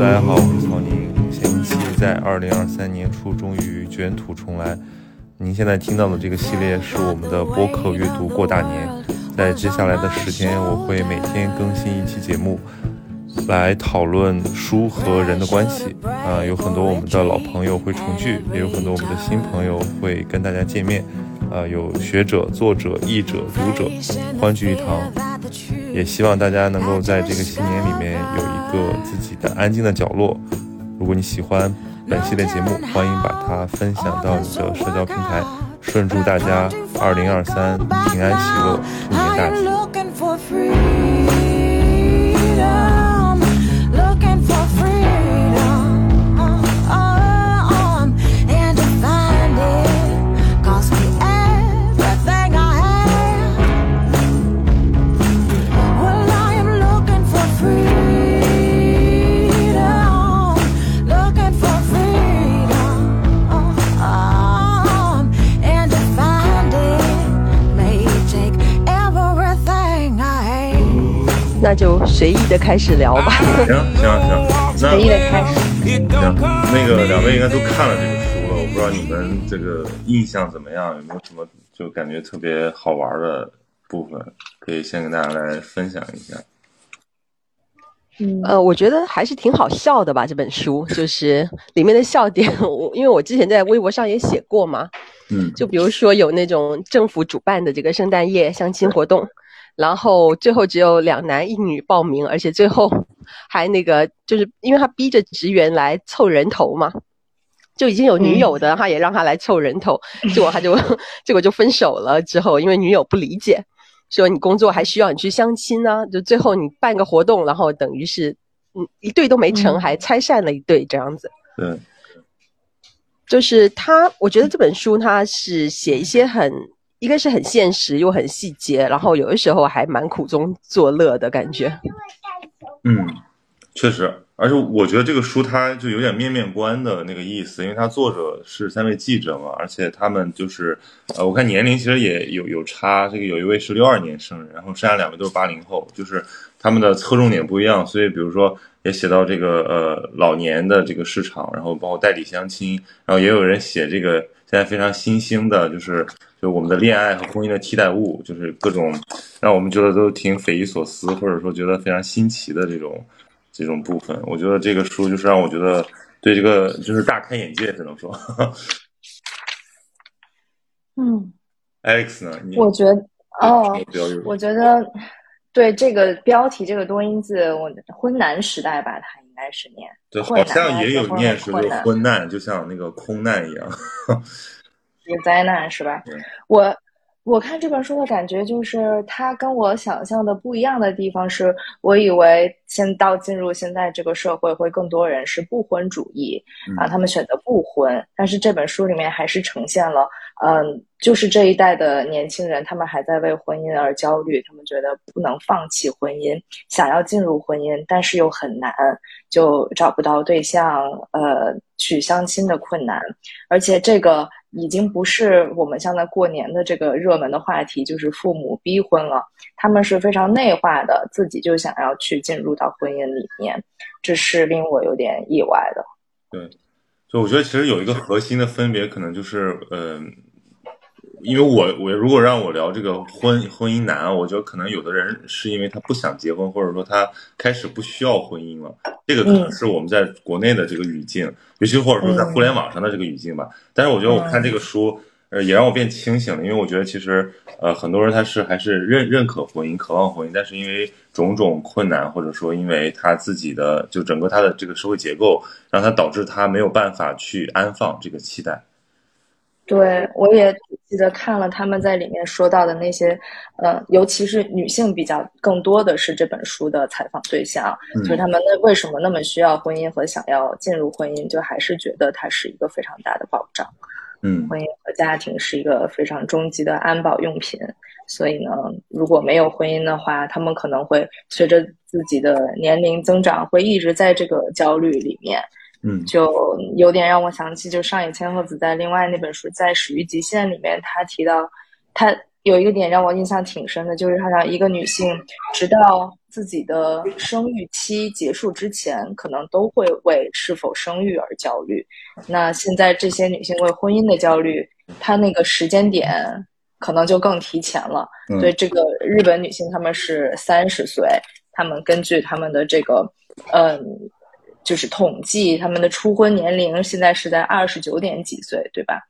大家好，我是曹宁。前期在二零二三年初终于卷土重来。您现在听到的这个系列是我们的播客阅读过大年，在接下来的十天，我会每天更新一期节目，来讨论书和人的关系。啊，有很多我们的老朋友会重聚，也有很多我们的新朋友会跟大家见面。呃，有学者、作者、译者、读者，欢聚一堂。也希望大家能够在这个新年里面有一个自己的安静的角落。如果你喜欢本系列节目，欢迎把它分享到你的社交平台。顺祝大家二零二三平安喜乐，兔年大吉！那就随意的开始聊吧。行行行，随意的开始。行，那个两位应该都看了这个书了，我不知道你们这个印象怎么样，有没有什么就感觉特别好玩的部分，可以先跟大家来分享一下。嗯，呃，我觉得还是挺好笑的吧。这本书就是里面的笑点，我因为我之前在微博上也写过嘛。嗯，就比如说有那种政府主办的这个圣诞夜相亲活动。然后最后只有两男一女报名，而且最后 还那个，就是因为他逼着职员来凑人头嘛，就已经有女友的，他也让他来凑人头，结果他就 结果就分手了。之后因为女友不理解，说你工作还需要你去相亲呢，就最后你办个活动，然后等于是嗯一对都没成，还拆散了一对这样子。对，就是他，我觉得这本书他是写一些很。一个是很现实又很细节，然后有的时候还蛮苦中作乐的感觉。嗯，确实，而且我觉得这个书它就有点面面观的那个意思，因为它作者是三位记者嘛，而且他们就是呃，我看年龄其实也有有差，这个有一位是六二年生人，然后剩下两位都是八零后，就是他们的侧重点不一样，所以比如说也写到这个呃老年的这个市场，然后包括代理相亲，然后也有人写这个现在非常新兴的，就是。就我们的恋爱和婚姻的替代物，就是各种让我们觉得都挺匪夷所思，或者说觉得非常新奇的这种这种部分。我觉得这个书就是让我觉得对这个就是大开眼界，只能说。嗯，Alex 呢？我觉得哦，我觉得对这个标题这个多音字，我婚难时代吧，它应该是念对，好像也有念是就婚难，就像那个空难一样。灾难是吧？我我看这本书的感觉就是，它跟我想象的不一样的地方是，我以为现到进入现在这个社会，会更多人是不婚主义啊，他们选择不婚。但是这本书里面还是呈现了，嗯，就是这一代的年轻人，他们还在为婚姻而焦虑，他们觉得不能放弃婚姻，想要进入婚姻，但是又很难，就找不到对象，呃，去相亲的困难，而且这个。已经不是我们现在过年的这个热门的话题，就是父母逼婚了。他们是非常内化的，自己就想要去进入到婚姻里面，这是令我有点意外的。对，就我觉得其实有一个核心的分别，可能就是，嗯。因为我我如果让我聊这个婚婚姻难，我觉得可能有的人是因为他不想结婚，或者说他开始不需要婚姻了，这个可能是我们在国内的这个语境，尤其或者说在互联网上的这个语境吧。但是我觉得我看这个书，呃，也让我变清醒了，因为我觉得其实呃很多人他是还是认认可婚姻、渴望婚姻，但是因为种种困难，或者说因为他自己的就整个他的这个社会结构，让他导致他没有办法去安放这个期待。对，我也记得看了他们在里面说到的那些，呃，尤其是女性比较更多的是这本书的采访对象，就是他们那为什么那么需要婚姻和想要进入婚姻，就还是觉得它是一个非常大的保障。嗯，婚姻和家庭是一个非常终极的安保用品，所以呢，如果没有婚姻的话，他们可能会随着自己的年龄增长，会一直在这个焦虑里面。嗯，就有点让我想起，就上野千鹤子在另外那本书《在始于极限》里面，他提到，他有一个点让我印象挺深的，就是好像一个女性直到自己的生育期结束之前，可能都会为是否生育而焦虑。那现在这些女性为婚姻的焦虑，她那个时间点可能就更提前了。所以这个日本女性她们是三十岁，她们根据她们的这个，嗯，就是统计，她们的初婚年龄现在是在二十九点几岁，对吧？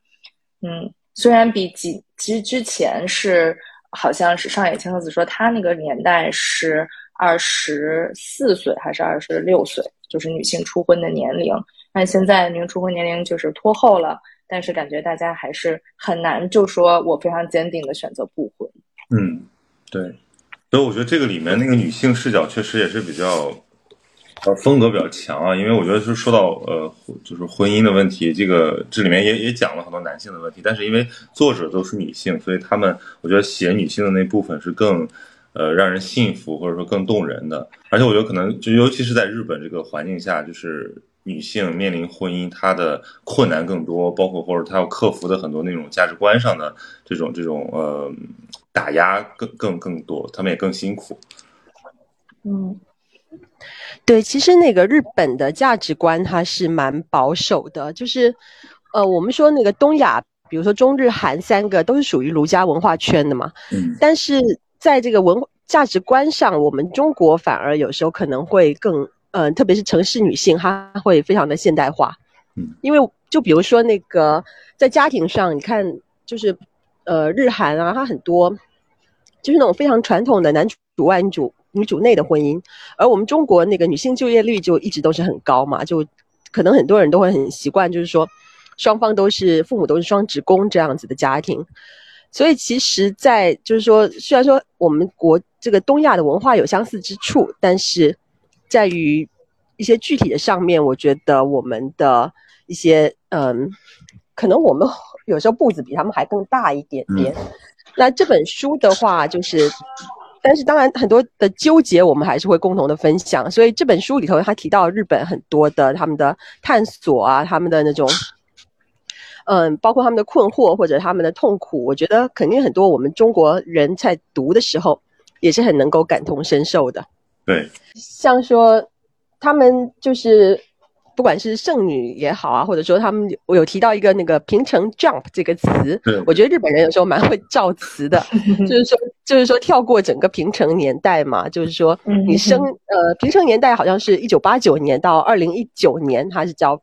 嗯，虽然比几其实之前是。好像是上野千鹤子说，她那个年代是二十四岁还是二十六岁，就是女性初婚的年龄。但现在女初婚年龄就是拖后了，但是感觉大家还是很难就说我非常坚定的选择不婚。嗯，对。所以我觉得这个里面那个女性视角确实也是比较。呃，风格比较强啊，因为我觉得是说到呃，就是婚姻的问题，这个这里面也也讲了很多男性的问题，但是因为作者都是女性，所以他们我觉得写女性的那部分是更呃让人信服或者说更动人的，而且我觉得可能就尤其是在日本这个环境下，就是女性面临婚姻，她的困难更多，包括或者她要克服的很多那种价值观上的这种这种呃打压更更更多，她们也更辛苦。嗯。对，其实那个日本的价值观它是蛮保守的，就是，呃，我们说那个东亚，比如说中日韩三个都是属于儒家文化圈的嘛，嗯，但是在这个文价值观上，我们中国反而有时候可能会更，嗯，特别是城市女性，她会非常的现代化，嗯，因为就比如说那个在家庭上，你看，就是，呃，日韩啊，它很多就是那种非常传统的男主外女主。女主内的婚姻，而我们中国那个女性就业率就一直都是很高嘛，就可能很多人都会很习惯，就是说双方都是父母都是双职工这样子的家庭，所以其实，在就是说，虽然说我们国这个东亚的文化有相似之处，但是在于一些具体的上面，我觉得我们的一些嗯，可能我们有时候步子比他们还更大一点点。那这本书的话，就是。但是当然，很多的纠结我们还是会共同的分享。所以这本书里头，他提到日本很多的他们的探索啊，他们的那种，嗯，包括他们的困惑或者他们的痛苦，我觉得肯定很多我们中国人在读的时候也是很能够感同身受的。对，像说他们就是。不管是剩女也好啊，或者说他们，我有提到一个那个平成 jump 这个词，我觉得日本人有时候蛮会造词的，就是说，就是说跳过整个平成年代嘛，就是说你生呃平成年代好像是一九八九年到二零一九年，它是叫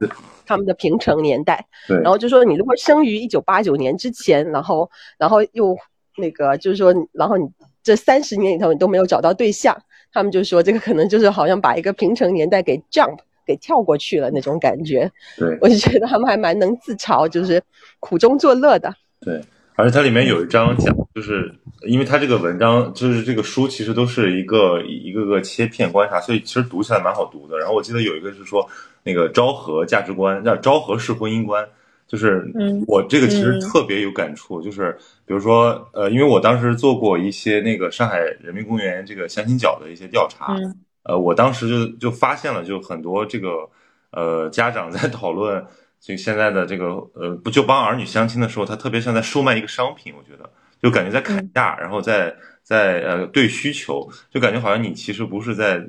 他们的平成年代，然后就说你如果生于一九八九年之前，然后然后又那个就是说，然后你这三十年里头你都没有找到对象，他们就说这个可能就是好像把一个平成年代给 jump。给跳过去了那种感觉，对我就觉得他们还蛮能自嘲，就是苦中作乐的。对，而且它里面有一章讲，就是因为它这个文章就是这个书其实都是一个一个个切片观察，所以其实读起来蛮好读的。然后我记得有一个是说那个昭和价值观，叫昭和式婚姻观，就是我这个其实特别有感触，就是比如说呃，因为我当时做过一些那个上海人民公园这个相亲角的一些调查。呃，我当时就就发现了，就很多这个呃家长在讨论这现在的这个呃不就帮儿女相亲的时候，他特别像在售卖一个商品，我觉得就感觉在砍价，然后在在呃对需求，就感觉好像你其实不是在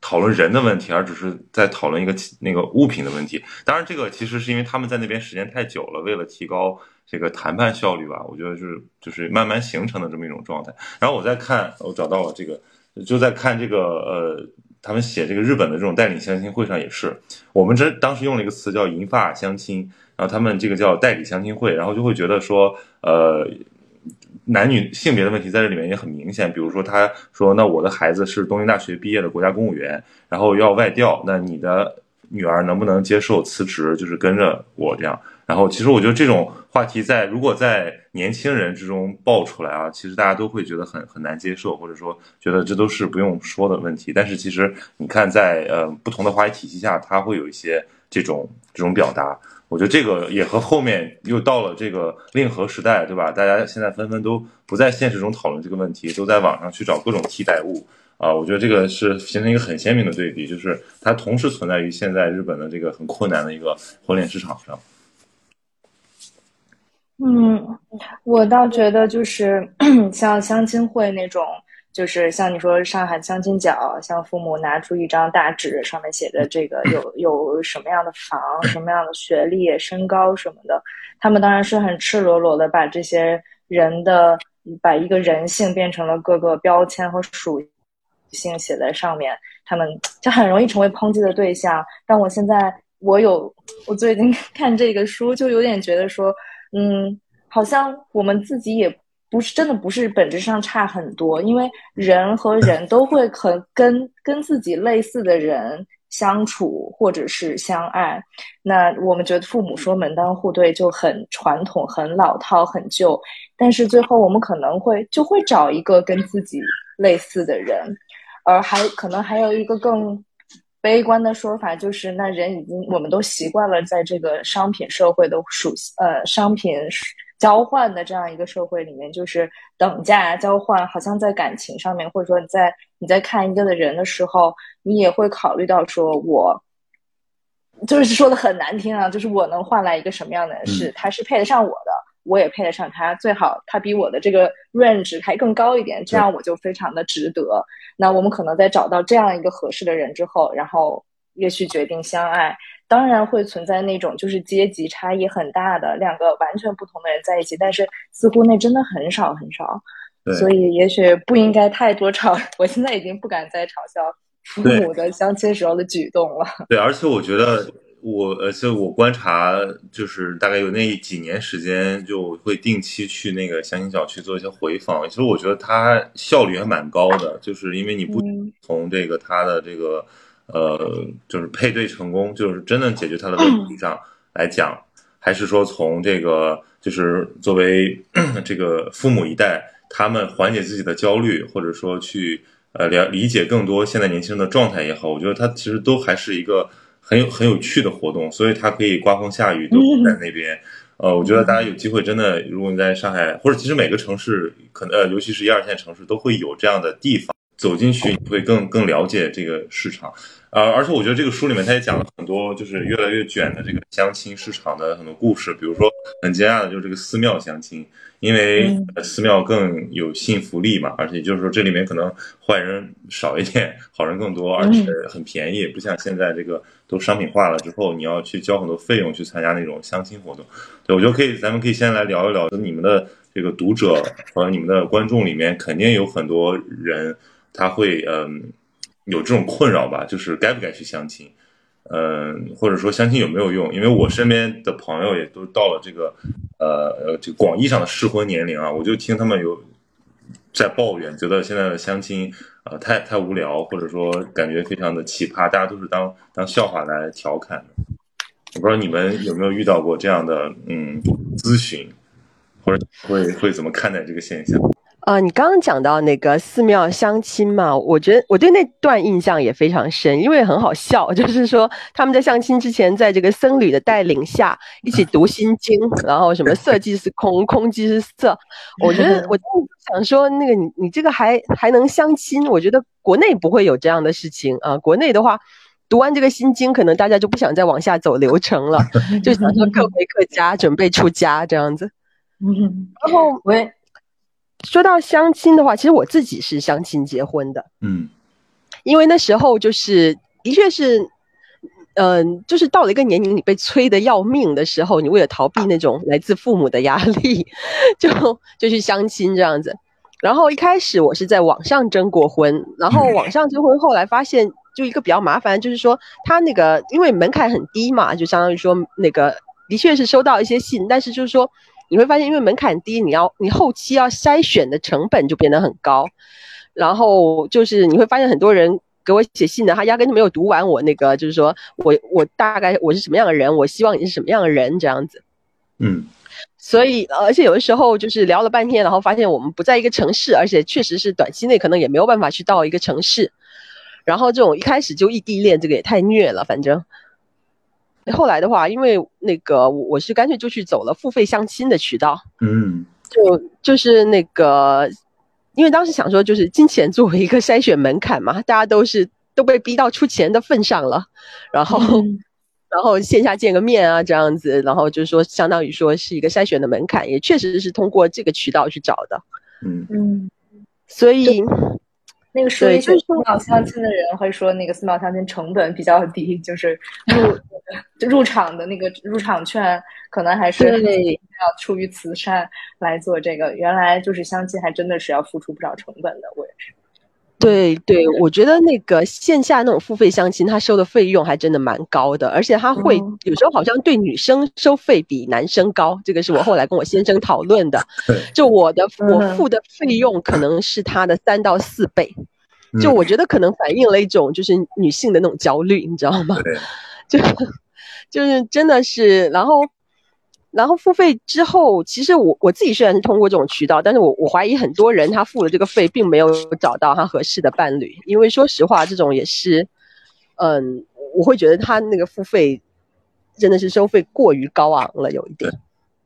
讨论人的问题，而只是在讨论一个那个物品的问题。当然，这个其实是因为他们在那边时间太久了，为了提高这个谈判效率吧，我觉得就是就是慢慢形成的这么一种状态。然后我再看，我找到了这个。就在看这个呃，他们写这个日本的这种代理相亲会上也是，我们这当时用了一个词叫“银发相亲”，然后他们这个叫代理相亲会，然后就会觉得说，呃，男女性别的问题在这里面也很明显。比如说，他说：“那我的孩子是东京大学毕业的国家公务员，然后要外调，那你的女儿能不能接受辞职，就是跟着我这样？”然后，其实我觉得这种话题在如果在年轻人之中爆出来啊，其实大家都会觉得很很难接受，或者说觉得这都是不用说的问题。但是其实你看，在呃不同的话语体系下，它会有一些这种这种表达。我觉得这个也和后面又到了这个令和时代，对吧？大家现在纷纷都不在现实中讨论这个问题，都在网上去找各种替代物啊。我觉得这个是形成一个很鲜明的对比，就是它同时存在于现在日本的这个很困难的一个婚恋市场上。嗯，我倒觉得就是 像相亲会那种就是像你说上海相亲角，像父母拿出一张大纸，上面写着这个有 有什么样的房、什么样的学历、身高什么的，他们当然是很赤裸裸的把这些人的把一个人性变成了各个标签和属性写在上面，他们就很容易成为抨击的对象。但我现在我有我最近 看这个书，就有点觉得说，嗯，好像我们自己也。不是真的不是本质上差很多，因为人和 人都会很跟跟自己类似的人相处或者是相爱。那我们觉得父母说门当户对就很传统、很老套、很旧，但是最后我们可能会就会找一个跟自己类似的人，而还可能还有一个更悲观的说法，就是那人已经我们都习惯了在这个商品社会的属性呃商品。交换的这样一个社会里面，就是等价交换，好像在感情上面，或者说你在你在看一个的人的时候，你也会考虑到说，我就是说的很难听啊，就是我能换来一个什么样的人，是他是配得上我的，我也配得上他，最好他比我的这个 range 还更高一点，这样我就非常的值得。那我们可能在找到这样一个合适的人之后，然后也许决定相爱。当然会存在那种就是阶级差异很大的两个完全不同的人在一起，但是似乎那真的很少很少，所以也许不应该太多嘲。我现在已经不敢再嘲笑父母的相亲时候的举动了。对，而且我觉得我，而且我观察就是大概有那几年时间，就会定期去那个相亲角去做一些回访。其实我觉得它效率还蛮高的，就是因为你不从这个他的这个。呃，就是配对成功，就是真的解决他的问题 上来讲，还是说从这个，就是作为 这个父母一代，他们缓解自己的焦虑，或者说去呃了理解更多现在年轻人的状态也好，我觉得他其实都还是一个很有很有趣的活动，所以它可以刮风下雨都在那边。呃，我觉得大家有机会真的，如果你在上海，或者其实每个城市，可能呃，尤其是一二线城市，都会有这样的地方，走进去你会更更了解这个市场。呃，而且我觉得这个书里面他也讲了很多，就是越来越卷的这个相亲市场的很多故事。比如说，很惊讶的就是这个寺庙相亲，因为寺庙更有信服力嘛，而且就是说这里面可能坏人少一点，好人更多，而且很便宜，不像现在这个都商品化了之后，你要去交很多费用去参加那种相亲活动。对，我觉得可以，咱们可以先来聊一聊，你们的这个读者和你们的观众里面，肯定有很多人他会嗯。有这种困扰吧，就是该不该去相亲，嗯，或者说相亲有没有用？因为我身边的朋友也都到了这个，呃，这广义上的适婚年龄啊，我就听他们有在抱怨，觉得现在的相亲啊太太无聊，或者说感觉非常的奇葩，大家都是当当笑话来调侃的。我不知道你们有没有遇到过这样的嗯咨询，或者会会怎么看待这个现象？啊，你刚刚讲到那个寺庙相亲嘛，我觉得我对那段印象也非常深，因为很好笑，就是说他们在相亲之前，在这个僧侣的带领下一起读心经，然后什么色即是空，空即是色。我觉得我想说，那个你你这个还还能相亲？我觉得国内不会有这样的事情啊。国内的话，读完这个心经，可能大家就不想再往下走流程了，就想说各回各家，准备出家这样子。嗯，然后我也。说到相亲的话，其实我自己是相亲结婚的。嗯，因为那时候就是的确是，嗯，就是到了一个年龄，你被催的要命的时候，你为了逃避那种来自父母的压力，就就去相亲这样子。然后一开始我是在网上征过婚，然后网上征婚，后来发现就一个比较麻烦，就是说他那个因为门槛很低嘛，就相当于说那个的确是收到一些信，但是就是说。你会发现，因为门槛低，你要你后期要筛选的成本就变得很高，然后就是你会发现很多人给我写信的，他压根就没有读完我那个，就是说我我大概我是什么样的人，我希望你是什么样的人这样子。嗯，所以而且有的时候就是聊了半天，然后发现我们不在一个城市，而且确实是短期内可能也没有办法去到一个城市，然后这种一开始就异地恋，这个也太虐了，反正。后来的话，因为那个我我是干脆就去走了付费相亲的渠道，嗯，就就是那个，因为当时想说，就是金钱作为一个筛选门槛嘛，大家都是都被逼到出钱的份上了，然后 然后线下见个面啊这样子，然后就是说相当于说是一个筛选的门槛，也确实是通过这个渠道去找的，嗯。嗯，所以。那个说一些寺庙相亲的人会说，那个寺庙相亲成本比较低，就是入入场的那个入场券可能还是要出于慈善来做这个。原来就是相亲还真的是要付出不少成本的，我也是。对对，我觉得那个线下那种付费相亲，他收的费用还真的蛮高的，而且他会有时候好像对女生收费比男生高，这个是我后来跟我先生讨论的。就我的我付的费用可能是他的三到四倍，就我觉得可能反映了一种就是女性的那种焦虑，你知道吗？就就是真的是，然后。然后付费之后，其实我我自己虽然是通过这种渠道，但是我我怀疑很多人他付了这个费，并没有找到他合适的伴侣，因为说实话，这种也是，嗯，我会觉得他那个付费真的是收费过于高昂了，有一点。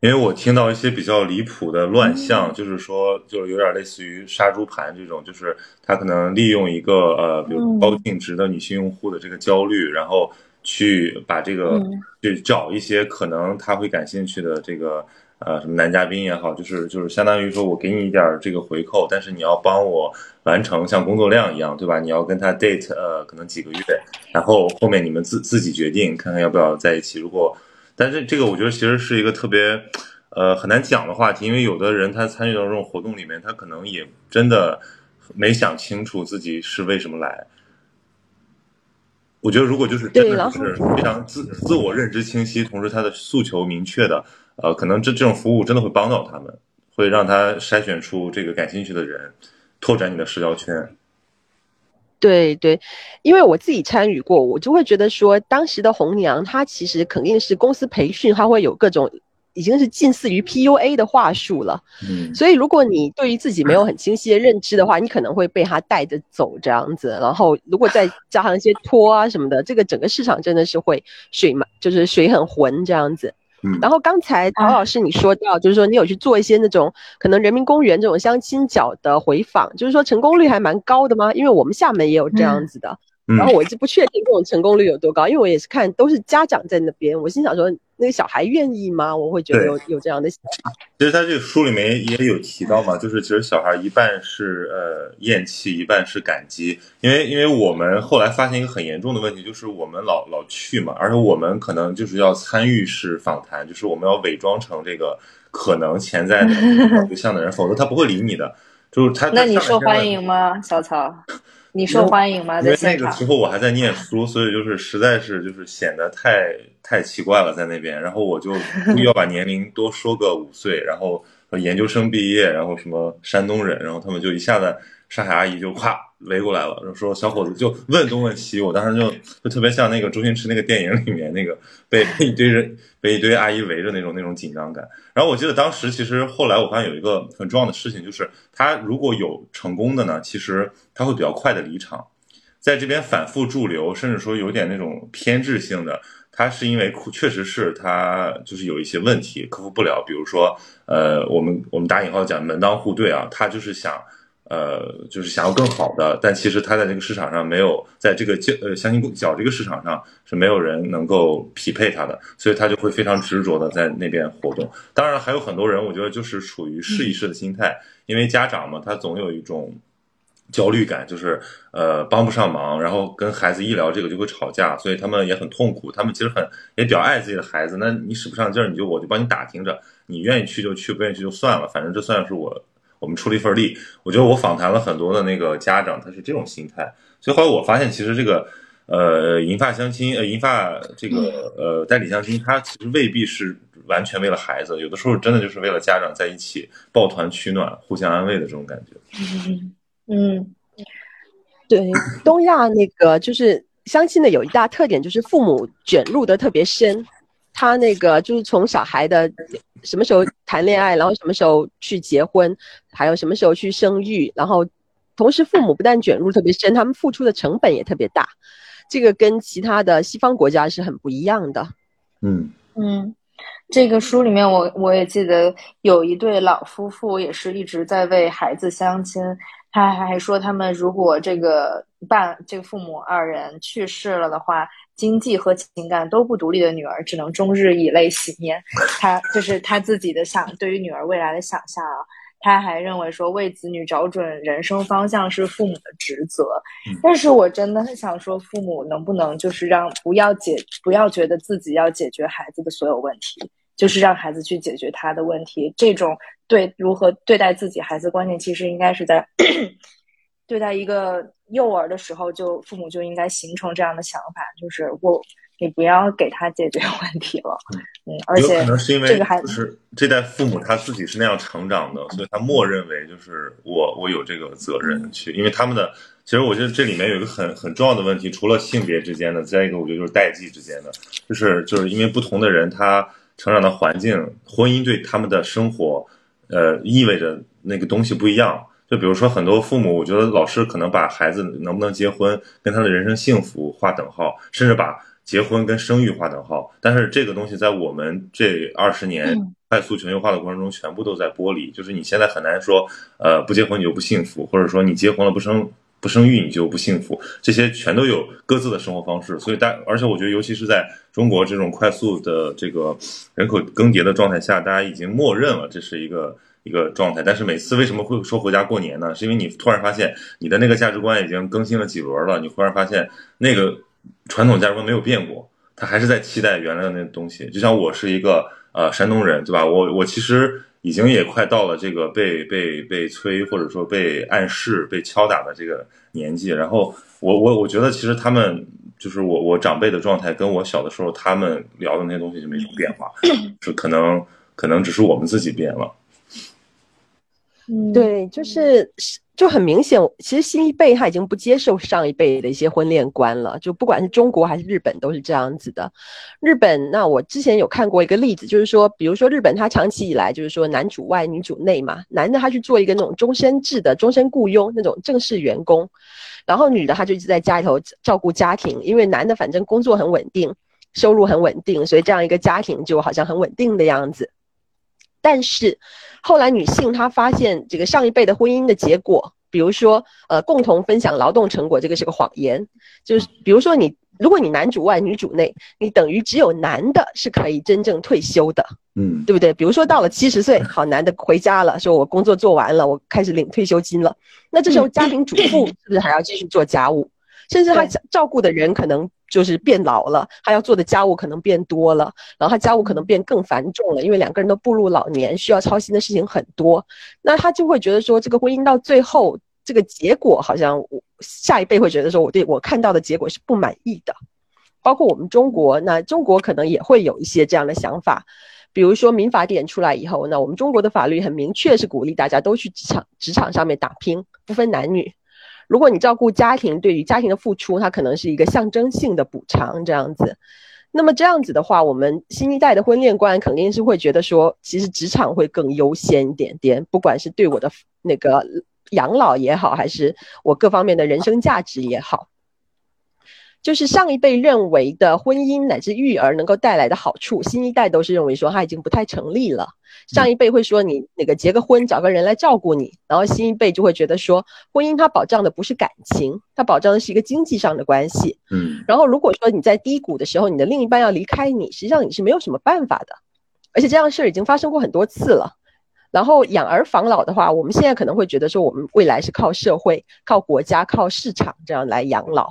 因为我听到一些比较离谱的乱象，就是说，就是有点类似于杀猪盘这种，就是他可能利用一个呃，比如高净值的女性用户的这个焦虑，然后。去把这个去找一些可能他会感兴趣的这个呃什么男嘉宾也好，就是就是相当于说我给你一点这个回扣，但是你要帮我完成像工作量一样，对吧？你要跟他 date 呃可能几个月，然后后面你们自自己决定看看要不要在一起。如果但是这个我觉得其实是一个特别呃很难讲的话题，因为有的人他参与到这种活动里面，他可能也真的没想清楚自己是为什么来。我觉得，如果就是真的是非常自自我认知清晰，同时他的诉求明确的，呃，可能这这种服务真的会帮到他们，会让他筛选出这个感兴趣的人，拓展你的社交圈。对对，因为我自己参与过，我就会觉得说，当时的红娘她其实肯定是公司培训，她会有各种。已经是近似于 PUA 的话术了，嗯，所以如果你对于自己没有很清晰的认知的话，你可能会被他带着走这样子。然后如果再加上一些托啊什么的，这个整个市场真的是会水满，就是水很浑这样子。嗯，然后刚才陶老师你说到，就是说你有去做一些那种可能人民公园这种相亲角的回访，就是说成功率还蛮高的吗？因为我们厦门也有这样子的。然后我就不确定这种成功率有多高，因为我也是看都是家长在那边，我心想说那个小孩愿意吗？我会觉得有有这样的想法。其实他这个书里面也有提到嘛，就是其实小孩一半是呃厌弃，一半是感激，因为因为我们后来发现一个很严重的问题，就是我们老老去嘛，而且我们可能就是要参与式访谈，就是我们要伪装成这个可能潜在的 对象的人，否则他不会理你的。就是他那你受欢迎吗，小曹？你受欢迎吗？因为那个时候我还在念书，所以就是实在是就是显得太太奇怪了在那边。然后我就故意要把年龄多说个五岁，然后研究生毕业，然后什么山东人，然后他们就一下子上海阿姨就咵围过来了，然后说小伙子就问东问西。我当时就就特别像那个周星驰那个电影里面那个被一堆人被一堆阿姨围着那种那种紧张感。然后我记得当时其实后来我发现有一个很重要的事情，就是他如果有成功的呢，其实。他会比较快的离场，在这边反复驻留，甚至说有点那种偏执性的，他是因为确实是他就是有一些问题克服不了，比如说呃，我们我们打引号讲门当户对啊，他就是想呃就是想要更好的，但其实他在这个市场上没有在这个交呃相亲角这个市场上是没有人能够匹配他的，所以他就会非常执着的在那边活动。当然还有很多人，我觉得就是处于试一试的心态，因为家长嘛，他总有一种。焦虑感就是呃帮不上忙，然后跟孩子一聊这个就会吵架，所以他们也很痛苦。他们其实很也比较爱自己的孩子，那你使不上劲儿，你就我就帮你打听着，你愿意去就去，不愿意去就算了，反正这算是我我们出了一份力。我觉得我访谈了很多的那个家长，他是这种心态。所以后来我发现，其实这个呃银发相亲呃银发这个呃代理相亲，他其实未必是完全为了孩子，有的时候真的就是为了家长在一起抱团取暖、互相安慰的这种感觉。嗯，对，东亚那个就是相亲的有一大特点，就是父母卷入的特别深。他那个就是从小孩的什么时候谈恋爱，然后什么时候去结婚，还有什么时候去生育，然后同时父母不但卷入特别深，他们付出的成本也特别大。这个跟其他的西方国家是很不一样的。嗯嗯，这个书里面我我也记得有一对老夫妇，也是一直在为孩子相亲。他还说，他们如果这个伴这个父母二人去世了的话，经济和情感都不独立的女儿，只能终日以泪洗面。他就是他自己的想，对于女儿未来的想象啊。他还认为说为子女找准人生方向是父母的职责。但是我真的很想说，父母能不能就是让不要解不要觉得自己要解决孩子的所有问题，就是让孩子去解决他的问题。这种对如何对待自己孩子观念，其实应该是在 对待一个幼儿的时候，就父母就应该形成这样的想法，就是我。你不要给他解决问题了，嗯，而且可能是因为这个孩子是这代父母他自己是那样成长的，所以他默认为就是我我有这个责任去，因为他们的其实我觉得这里面有一个很很重要的问题，除了性别之间的，再一个我觉得就是代际之间的，就是就是因为不同的人他成长的环境，婚姻对他们的生活，呃，意味着那个东西不一样。就比如说很多父母，我觉得老师可能把孩子能不能结婚跟他的人生幸福划等号，甚至把。结婚跟生育划等号，但是这个东西在我们这二十年快速全球化的过程中，全部都在剥离。就是你现在很难说，呃，不结婚你就不幸福，或者说你结婚了不生不生育你就不幸福，这些全都有各自的生活方式。所以大，而且我觉得，尤其是在中国这种快速的这个人口更迭的状态下，大家已经默认了这是一个一个状态。但是每次为什么会说回家过年呢？是因为你突然发现你的那个价值观已经更新了几轮了，你忽然发现那个。传统价值观没有变过，他还是在期待原来的那东西。就像我是一个呃山东人，对吧？我我其实已经也快到了这个被被被催或者说被暗示、被敲打的这个年纪。然后我我我觉得其实他们就是我我长辈的状态，跟我小的时候他们聊的那些东西就没什么变化，是可能可能只是我们自己变了。嗯，对，就是就很明显，其实新一辈他已经不接受上一辈的一些婚恋观了。就不管是中国还是日本，都是这样子的。日本，那我之前有看过一个例子，就是说，比如说日本，他长期以来就是说男主外女主内嘛，男的他去做一个那种终身制的终身雇佣那种正式员工，然后女的她就一直在家里头照顾家庭，因为男的反正工作很稳定，收入很稳定，所以这样一个家庭就好像很稳定的样子。但是。后来，女性她发现这个上一辈的婚姻的结果，比如说，呃，共同分享劳动成果，这个是个谎言。就是比如说，你如果你男主外女主内，你等于只有男的是可以真正退休的，嗯，对不对？比如说到了七十岁，好，男的回家了，说我工作做完了，我开始领退休金了。那这时候家庭主妇是不是还要继续做家务？甚至他照顾的人可能。就是变老了，他要做的家务可能变多了，然后他家务可能变更繁重了，因为两个人都步入老年，需要操心的事情很多。那他就会觉得说，这个婚姻到最后，这个结果好像我下一辈会觉得说，我对我看到的结果是不满意的。包括我们中国，那中国可能也会有一些这样的想法。比如说民法典出来以后，那我们中国的法律很明确，是鼓励大家都去职场职场上面打拼，不分男女。如果你照顾家庭，对于家庭的付出，它可能是一个象征性的补偿，这样子。那么这样子的话，我们新一代的婚恋观肯定是会觉得说，其实职场会更优先一点点，不管是对我的那个养老也好，还是我各方面的人生价值也好。就是上一辈认为的婚姻乃至育儿能够带来的好处，新一代都是认为说它已经不太成立了。上一辈会说你那个结个婚，找个人来照顾你，然后新一辈就会觉得说，婚姻它保障的不是感情，它保障的是一个经济上的关系。嗯，然后如果说你在低谷的时候，你的另一半要离开你，实际上你是没有什么办法的，而且这样的事儿已经发生过很多次了。然后养儿防老的话，我们现在可能会觉得说，我们未来是靠社会、靠国家、靠市场这样来养老。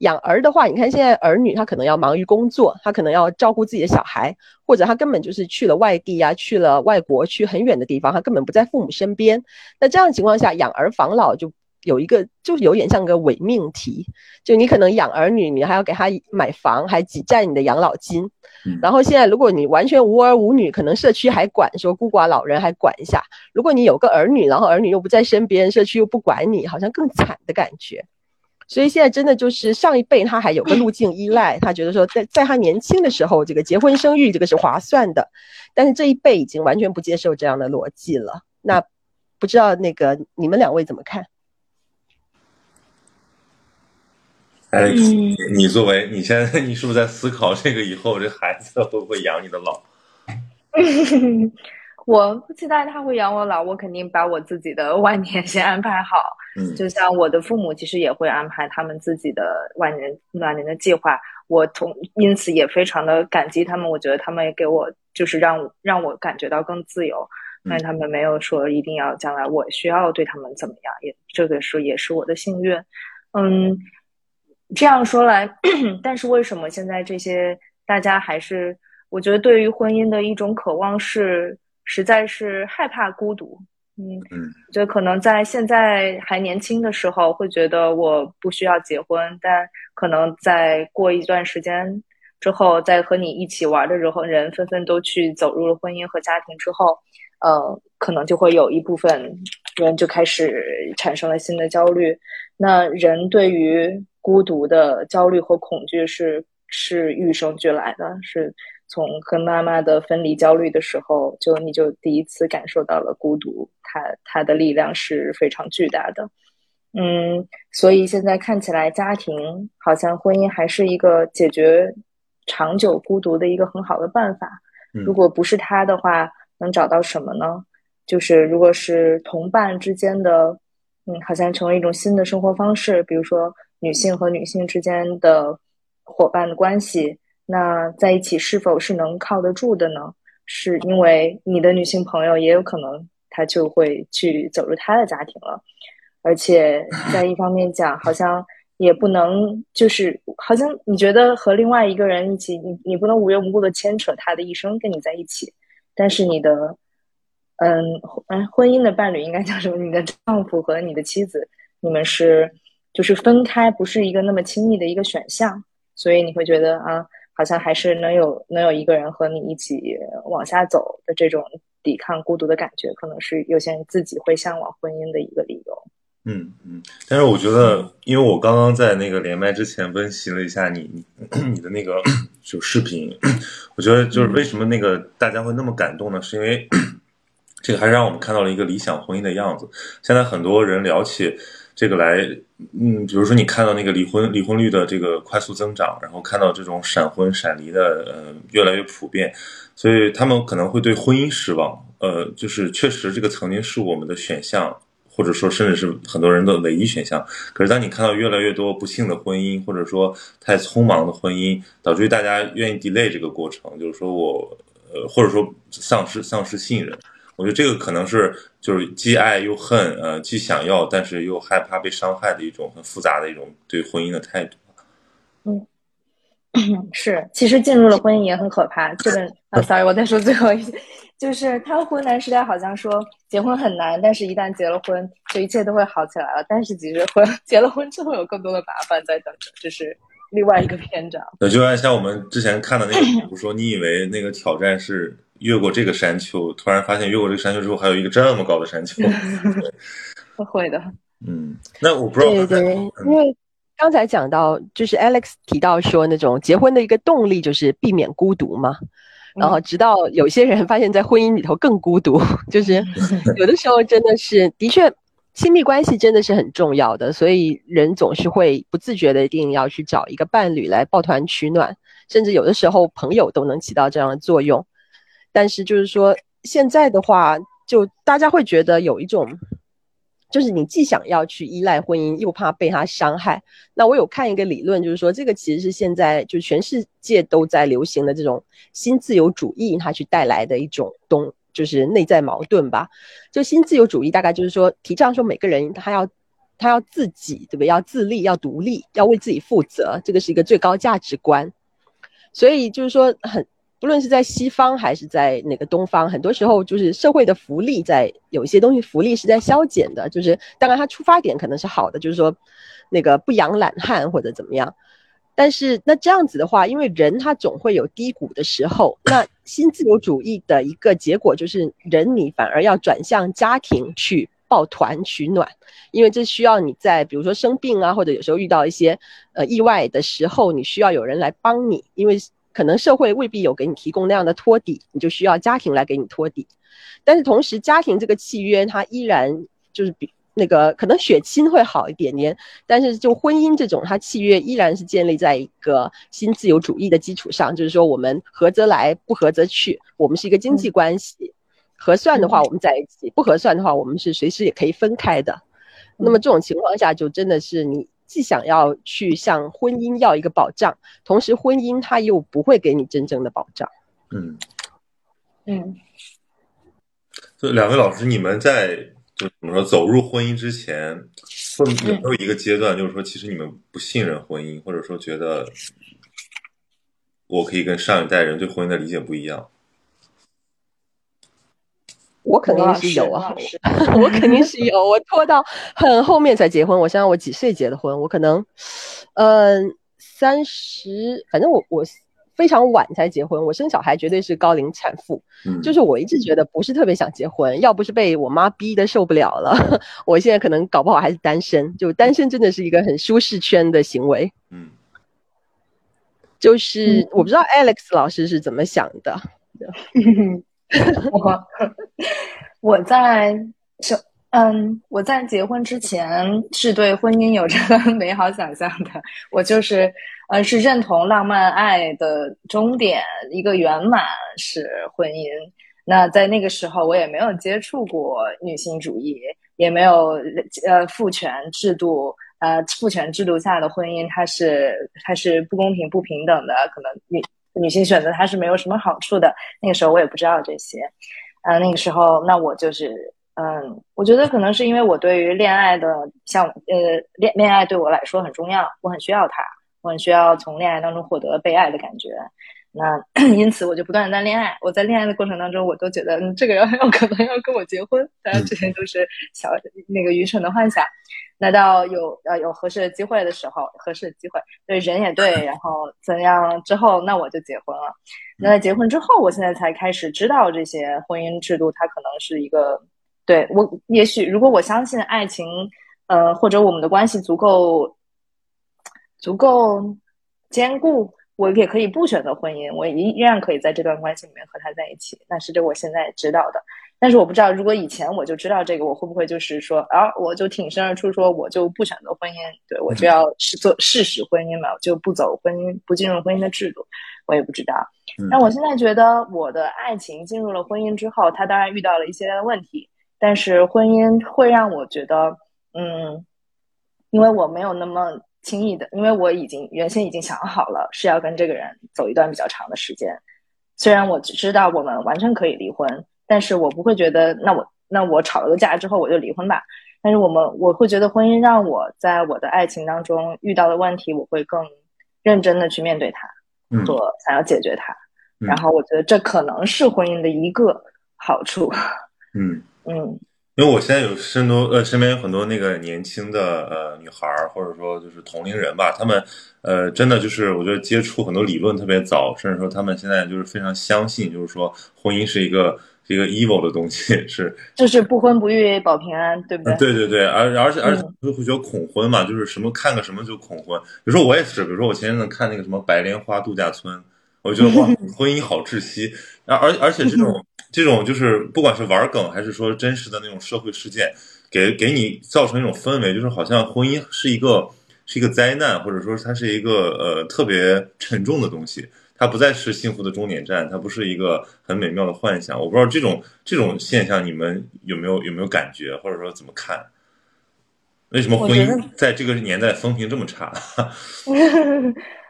养儿的话，你看现在儿女他可能要忙于工作，他可能要照顾自己的小孩，或者他根本就是去了外地啊，去了外国，去很远的地方，他根本不在父母身边。那这样的情况下，养儿防老就有一个，就有点像个伪命题。就你可能养儿女，你还要给他买房，还挤占你的养老金。然后现在如果你完全无儿无女，可能社区还管说孤寡老人还管一下。如果你有个儿女，然后儿女又不在身边，社区又不管你，好像更惨的感觉。所以现在真的就是上一辈他还有个路径依赖，他觉得说在在他年轻的时候，这个结婚生育这个是划算的，但是这一辈已经完全不接受这样的逻辑了。那不知道那个你们两位怎么看？哎，你作为你现在你是不是在思考这个以后这孩子会不会养你的老？我不期待他会养我老，我肯定把我自己的 晚年先安排好。嗯，就像我的父母其实也会安排他们自己的晚年晚年的计划，我同因此也非常的感激他们。我觉得他们也给我就是让让我感觉到更自由。但是他们没有说一定要将来我需要对他们怎么样，也这个是也是我的幸运。嗯，这样说来，但是为什么现在这些大家还是，我觉得对于婚姻的一种渴望是，实在是害怕孤独。嗯嗯，就可能在现在还年轻的时候，会觉得我不需要结婚，但可能在过一段时间之后，在和你一起玩的时候，人纷纷都去走入了婚姻和家庭之后，呃，可能就会有一部分人就开始产生了新的焦虑。那人对于孤独的焦虑和恐惧是是与生俱来的，是。从跟妈妈的分离焦虑的时候，就你就第一次感受到了孤独，它它的力量是非常巨大的，嗯，所以现在看起来家庭好像婚姻还是一个解决长久孤独的一个很好的办法。如果不是他的话，能找到什么呢？就是如果是同伴之间的，嗯，好像成为一种新的生活方式，比如说女性和女性之间的伙伴的关系。那在一起是否是能靠得住的呢？是因为你的女性朋友也有可能她就会去走入她的家庭了，而且在一方面讲，好像也不能就是好像你觉得和另外一个人一起，你你不能无缘无故的牵扯他的一生跟你在一起，但是你的嗯嗯婚姻的伴侣应该叫什么？你的丈夫和你的妻子，你们是就是分开不是一个那么轻易的一个选项，所以你会觉得啊。好像还是能有能有一个人和你一起往下走的这种抵抗孤独的感觉，可能是有些人自己会向往婚姻的一个理由。嗯嗯，但是我觉得，因为我刚刚在那个连麦之前温习了一下你 你的那个就视频，我觉得就是为什么那个大家会那么感动呢？是因为 这个还是让我们看到了一个理想婚姻的样子。现在很多人聊起。这个来，嗯，比如说你看到那个离婚离婚率的这个快速增长，然后看到这种闪婚闪离的呃越来越普遍，所以他们可能会对婚姻失望。呃，就是确实这个曾经是我们的选项，或者说甚至是很多人的唯一选项。可是当你看到越来越多不幸的婚姻，或者说太匆忙的婚姻，导致于大家愿意 delay 这个过程，就是说我呃或者说丧失丧失信任。我觉得这个可能是就是既爱又恨，呃，既想要但是又害怕被伤害的一种很复杂的一种对婚姻的态度。嗯，是，其实进入了婚姻也很可怕。这个 啊，sorry，我再说最后一句，就是他湖南时代好像说结婚很难，但是一旦结了婚，就一切都会好起来了。但是其实婚 结了婚之后有更多的麻烦在等着，这是另外一个篇章。对，就按像我们之前看的那个，比如说你以为那个挑战是。越过这个山丘，突然发现越过这个山丘之后，还有一个这么高的山丘。会的，嗯，那我不知道。对对，因为刚才讲到，就是 Alex 提到说，那种结婚的一个动力就是避免孤独嘛。然后直到有些人发现，在婚姻里头更孤独，就是 有的时候真的是，的确，亲密关系真的是很重要的，所以人总是会不自觉的一定要去找一个伴侣来抱团取暖，甚至有的时候朋友都能起到这样的作用。但是就是说，现在的话，就大家会觉得有一种，就是你既想要去依赖婚姻，又怕被他伤害。那我有看一个理论，就是说这个其实是现在就全世界都在流行的这种新自由主义，它去带来的一种东，就是内在矛盾吧。就新自由主义大概就是说，提倡说每个人他要他要自己，对不对？要自立，要独立，要为自己负责，这个是一个最高价值观。所以就是说很。不论是在西方还是在那个东方，很多时候就是社会的福利在有一些东西福利是在消减的。就是当然它出发点可能是好的，就是说那个不养懒汉或者怎么样。但是那这样子的话，因为人他总会有低谷的时候，那新自由主义的一个结果就是人你反而要转向家庭去抱团取暖，因为这需要你在比如说生病啊，或者有时候遇到一些呃意外的时候，你需要有人来帮你，因为。可能社会未必有给你提供那样的托底，你就需要家庭来给你托底。但是同时，家庭这个契约它依然就是比那个可能血亲会好一点点，但是就婚姻这种，它契约依然是建立在一个新自由主义的基础上，就是说我们合则来，不合则去。我们是一个经济关系，合算的话我们在一起，不合算的话我们是随时也可以分开的。那么这种情况下，就真的是你。既想要去向婚姻要一个保障，同时婚姻它又不会给你真正的保障。嗯嗯，就两位老师，你们在就怎么说走入婚姻之前，会有没有一个阶段，就是说其实你们不信任婚姻，或者说觉得我可以跟上一代人对婚姻的理解不一样？我肯定是有啊，我肯定是有。我拖到很后面才结婚。我想想，我几岁结的婚？我可能，嗯，三十，反正我我非常晚才结婚。我生小孩绝对是高龄产妇，就是我一直觉得不是特别想结婚。要不是被我妈逼的受不了了，我现在可能搞不好还是单身。就单身真的是一个很舒适圈的行为。嗯，就是我不知道 Alex 老师是怎么想的。我 我在是嗯，我在结婚之前是对婚姻有着美好想象的。我就是呃，是认同浪漫爱的终点，一个圆满是婚姻。那在那个时候，我也没有接触过女性主义，也没有呃父权制度。呃，父权制度下的婚姻，它是它是不公平、不平等的，可能女。女性选择它是没有什么好处的。那个时候我也不知道这些，嗯，那个时候那我就是，嗯，我觉得可能是因为我对于恋爱的，像呃恋恋爱对我来说很重要，我很需要它，我很需要从恋爱当中获得被爱的感觉。那 因此我就不断的在恋爱。我在恋爱的过程当中，我都觉得嗯这个人很有可能要跟我结婚。当然，这些都是小那个愚蠢的幻想。那到有呃有合适的机会的时候，合适的机会，对人也对，然后怎样之后，那我就结婚了。那在结婚之后，我现在才开始知道这些婚姻制度，它可能是一个对我。也许如果我相信爱情，呃，或者我们的关系足够足够坚固，我也可以不选择婚姻，我依依然可以在这段关系里面和他在一起。那是这我现在知道的。但是我不知道，如果以前我就知道这个，我会不会就是说啊，我就挺身而出，说我就不选择婚姻，对我就要是做事实婚姻嘛，就不走婚姻，不进入婚姻的制度，我也不知道。但我现在觉得，我的爱情进入了婚姻之后，他当然遇到了一些问题，但是婚姻会让我觉得，嗯，因为我没有那么轻易的，因为我已经原先已经想好了是要跟这个人走一段比较长的时间，虽然我只知道我们完全可以离婚。但是我不会觉得，那我那我吵了个架之后我就离婚吧。但是我们我会觉得婚姻让我在我的爱情当中遇到的问题，我会更认真的去面对它，和想要解决它。然后我觉得这可能是婚姻的一个好处。嗯 嗯。因为我现在有身多呃身边有很多那个年轻的呃女孩儿，或者说就是同龄人吧，他们呃真的就是我觉得接触很多理论特别早，甚至说他们现在就是非常相信，就是说婚姻是一个是一个 evil 的东西，是就是不婚不育保平安，对不对？对对对，而而且而且会会觉得恐婚嘛，就是什么看个什么就恐婚。比如说我也是，比如说我前阵子看那个什么白莲花度假村。我觉得哇，婚姻好窒息，而而而且这种这种就是不管是玩梗还是说真实的那种社会事件，给给你造成一种氛围，就是好像婚姻是一个是一个灾难，或者说它是一个呃特别沉重的东西，它不再是幸福的终点站，它不是一个很美妙的幻想。我不知道这种这种现象你们有没有有没有感觉，或者说怎么看？为什么婚姻在这个年代风评这么差？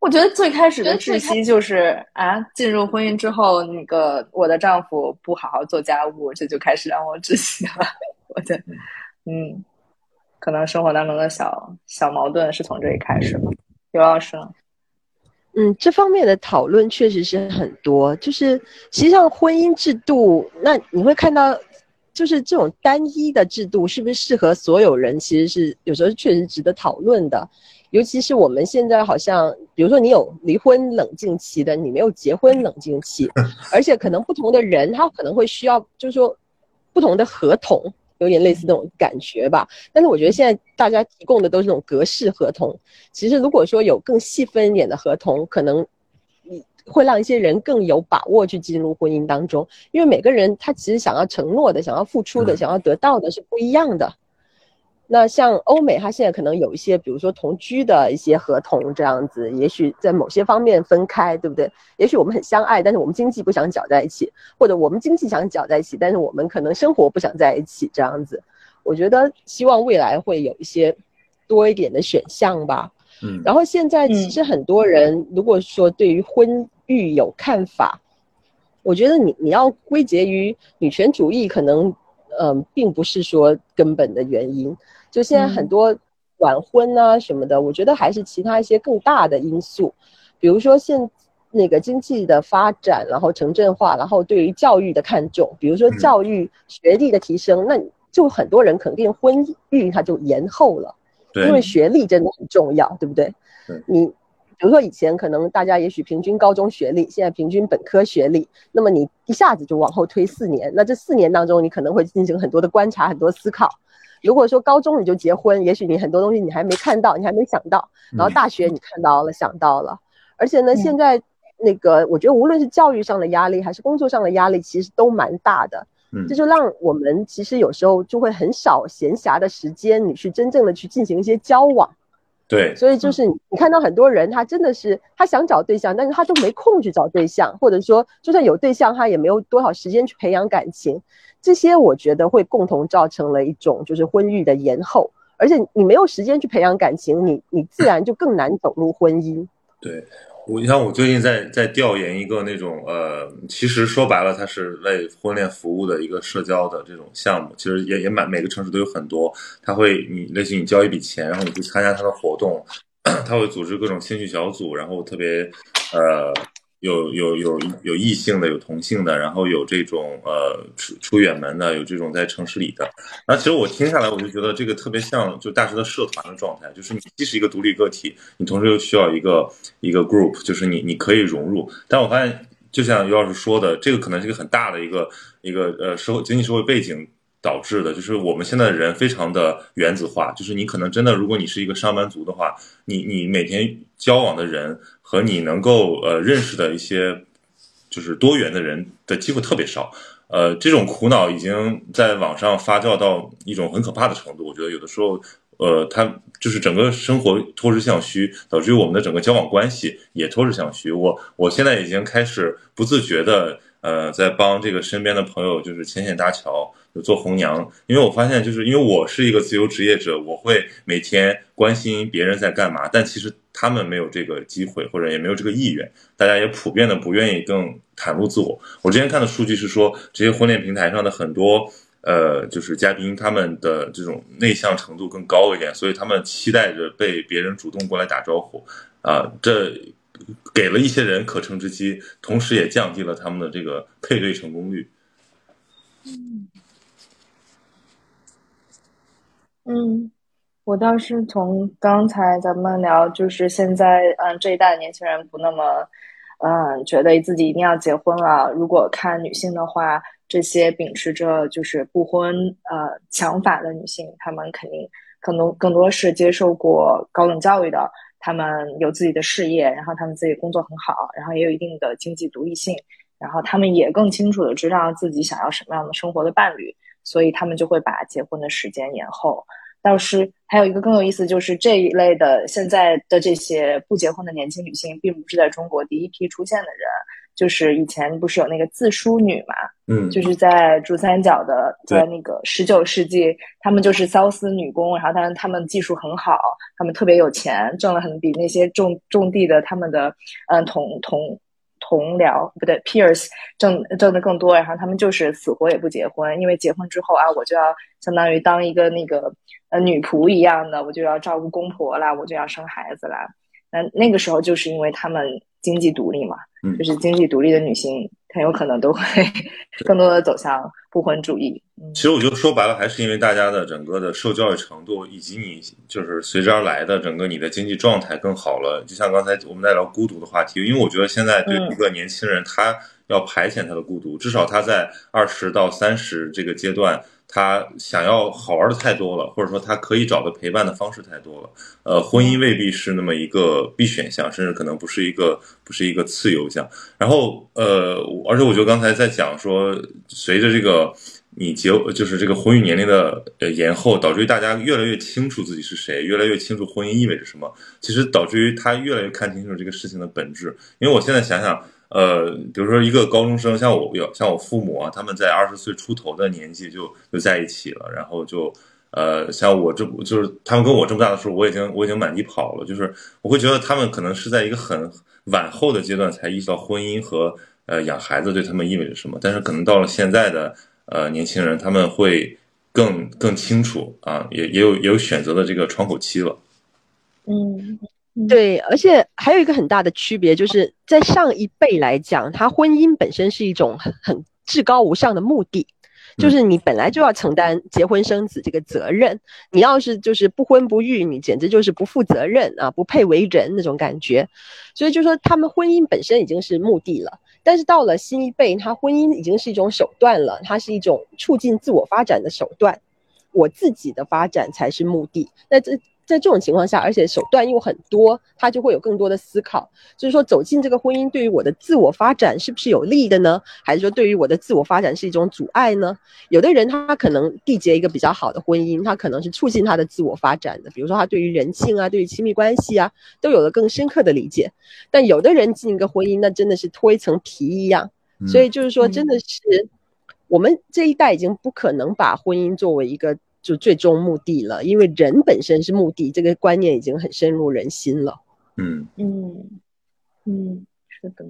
我觉得最开始的窒息就是啊，进入婚姻之后，那个我的丈夫不好好做家务，这就开始让我窒息了。我觉得，嗯，可能生活当中的小小矛盾是从这里开始的。刘老师，嗯，这方面的讨论确实是很多。就是实际上婚姻制度，那你会看到，就是这种单一的制度是不是适合所有人？其实是有时候确实值得讨论的。尤其是我们现在好像，比如说你有离婚冷静期的，你没有结婚冷静期，而且可能不同的人他可能会需要，就是说不同的合同，有点类似那种感觉吧。但是我觉得现在大家提供的都是那种格式合同。其实如果说有更细分一点的合同，可能你会让一些人更有把握去进入婚姻当中，因为每个人他其实想要承诺的、想要付出的、想要得到的是不一样的。那像欧美，它现在可能有一些，比如说同居的一些合同这样子，也许在某些方面分开，对不对？也许我们很相爱，但是我们经济不想搅在一起，或者我们经济想搅在一起，但是我们可能生活不想在一起这样子。我觉得希望未来会有一些多一点的选项吧。嗯。然后现在其实很多人如果说对于婚育有看法，我觉得你你要归结于女权主义，可能嗯，并不是说根本的原因。就现在很多晚婚啊什么的，我觉得还是其他一些更大的因素，比如说现那个经济的发展，然后城镇化，然后对于教育的看重，比如说教育学历的提升，那就很多人肯定婚育他就延后了，因为学历真的很重要，对不对？你。比如说以前可能大家也许平均高中学历，现在平均本科学历，那么你一下子就往后推四年，那这四年当中你可能会进行很多的观察，很多思考。如果说高中你就结婚，也许你很多东西你还没看到，你还没想到，然后大学你看到了，想到了。而且呢，现在那个我觉得无论是教育上的压力还是工作上的压力，其实都蛮大的。嗯，这就让我们其实有时候就会很少闲暇的时间，你去真正的去进行一些交往。对，所以就是你，你看到很多人，他真的是他想找对象，但是他都没空去找对象，或者说就算有对象，他也没有多少时间去培养感情，这些我觉得会共同造成了一种就是婚育的延后，而且你没有时间去培养感情，你你自然就更难走入婚姻。对。我你像我最近在在调研一个那种呃，其实说白了，它是为婚恋服务的一个社交的这种项目。其实也也满每个城市都有很多，他会你类似于你交一笔钱，然后你去参加他的活动，他会组织各种兴趣小组，然后特别呃。有有有有异性的，有同性的，然后有这种呃出出远门的，有这种在城市里的。那其实我听下来，我就觉得这个特别像就大学的社团的状态，就是你既是一个独立个体，你同时又需要一个一个 group，就是你你可以融入。但我发现，就像于老师说的，这个可能是一个很大的一个一个呃社会经济社会背景导致的，就是我们现在的人非常的原子化，就是你可能真的，如果你是一个上班族的话，你你每天交往的人。和你能够呃认识的一些就是多元的人的机会特别少，呃，这种苦恼已经在网上发酵到一种很可怕的程度。我觉得有的时候，呃，它就是整个生活脱实向虚，导致于我们的整个交往关系也脱实向虚。我我现在已经开始不自觉的呃在帮这个身边的朋友就是牵线搭桥，就做红娘，因为我发现就是因为我是一个自由职业者，我会每天关心别人在干嘛，但其实。他们没有这个机会，或者也没有这个意愿，大家也普遍的不愿意更袒露自我。我之前看的数据是说，这些婚恋平台上的很多呃，就是嘉宾，他们的这种内向程度更高一点，所以他们期待着被别人主动过来打招呼，啊，这给了一些人可乘之机，同时也降低了他们的这个配对成功率。嗯，嗯。我倒是从刚才咱们聊，就是现在，嗯，这一代年轻人不那么，嗯，觉得自己一定要结婚了。如果看女性的话，这些秉持着就是不婚呃想法的女性，她们肯定可能更多是接受过高等教育的，他们有自己的事业，然后他们自己工作很好，然后也有一定的经济独立性，然后他们也更清楚的知道自己想要什么样的生活的伴侣，所以他们就会把结婚的时间延后。倒是还有一个更有意思，就是这一类的现在的这些不结婚的年轻女性，并不是在中国第一批出现的人。就是以前不是有那个自梳女嘛，嗯，就是在珠三角的，在那个十九世纪，她们就是骚丝女工，然后但是她们技术很好，她们特别有钱，挣了很比那些种种地的他们的嗯同同。同僚不对，peers 挣挣的更多，然后他们就是死活也不结婚，因为结婚之后啊，我就要相当于当一个那个呃女仆一样的，我就要照顾公婆啦，我就要生孩子啦。那那个时候就是因为他们经济独立嘛，就是经济独立的女性。很有可能都会 更多的走向不婚主义。其实我觉得说白了，还是因为大家的整个的受教育程度，以及你就是随之而来的整个你的经济状态更好了。就像刚才我们在聊孤独的话题，因为我觉得现在对一个年轻人，他要排遣他的孤独，至少他在二十到三十这个阶段。他想要好玩的太多了，或者说他可以找的陪伴的方式太多了。呃，婚姻未必是那么一个必选项，甚至可能不是一个不是一个次优项。然后，呃，而且我觉得刚才在讲说，随着这个你结就是这个婚育年龄的呃延后，导致于大家越来越清楚自己是谁，越来越清楚婚姻意味着什么。其实导致于他越来越看清楚这个事情的本质。因为我现在想想。呃，比如说一个高中生，像我有像我父母啊，他们在二十岁出头的年纪就就在一起了，然后就呃，像我这就是他们跟我这么大的时候，我已经我已经满地跑了，就是我会觉得他们可能是在一个很晚后的阶段才意识到婚姻和呃养孩子对他们意味着什么。但是可能到了现在的呃年轻人，他们会更更清楚啊，也也有也有选择的这个窗口期了。嗯，对，而且还有一个很大的区别，就是在上一辈来讲，他婚姻本身是一种很很至高无上的目的。就是你本来就要承担结婚生子这个责任，你要是就是不婚不育，你简直就是不负责任啊，不配为人那种感觉。所以就说他们婚姻本身已经是目的了，但是到了新一辈，他婚姻已经是一种手段了，它是一种促进自我发展的手段，我自己的发展才是目的。那这。在这种情况下，而且手段又很多，他就会有更多的思考。就是说，走进这个婚姻对于我的自我发展是不是有利的呢？还是说对于我的自我发展是一种阻碍呢？有的人他可能缔结一个比较好的婚姻，他可能是促进他的自我发展的。比如说，他对于人性啊，对于亲密关系啊，都有了更深刻的理解。但有的人进一个婚姻，那真的是脱一层皮一样。所以就是说，真的是我们这一代已经不可能把婚姻作为一个。就最终目的了，因为人本身是目的，这个观念已经很深入人心了。嗯嗯嗯，是的。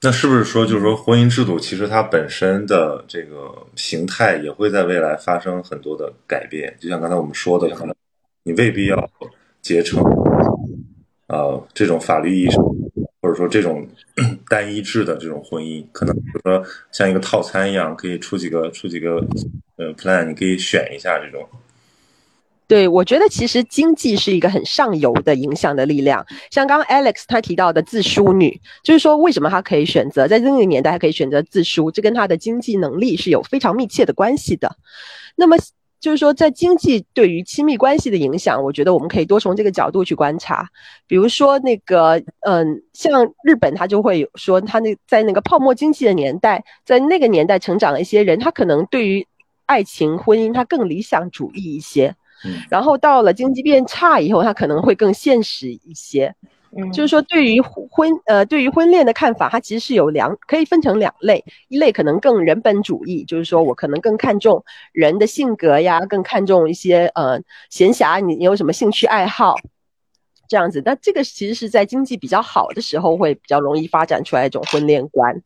那是不是说，就是说，婚姻制度其实它本身的这个形态也会在未来发生很多的改变？就像刚才我们说的，可能你未必要结成呃这种法律意义上。说这种 单一制的这种婚姻，可能比如说像一个套餐一样，可以出几个出几个呃 plan，你可以选一下这种。对，我觉得其实经济是一个很上游的影响的力量。像刚刚 Alex 他提到的自梳女，就是说为什么她可以选择在那个年代还可以选择自梳，这跟她的经济能力是有非常密切的关系的。那么。就是说，在经济对于亲密关系的影响，我觉得我们可以多从这个角度去观察。比如说，那个，嗯，像日本，他就会说，他那在那个泡沫经济的年代，在那个年代成长的一些人，他可能对于爱情、婚姻，他更理想主义一些。嗯。然后到了经济变差以后，他可能会更现实一些。就是说，对于婚呃，对于婚恋的看法，它其实是有两，可以分成两类。一类可能更人本主义，就是说我可能更看重人的性格呀，更看重一些呃闲暇，你你有什么兴趣爱好，这样子。那这个其实是在经济比较好的时候，会比较容易发展出来一种婚恋观。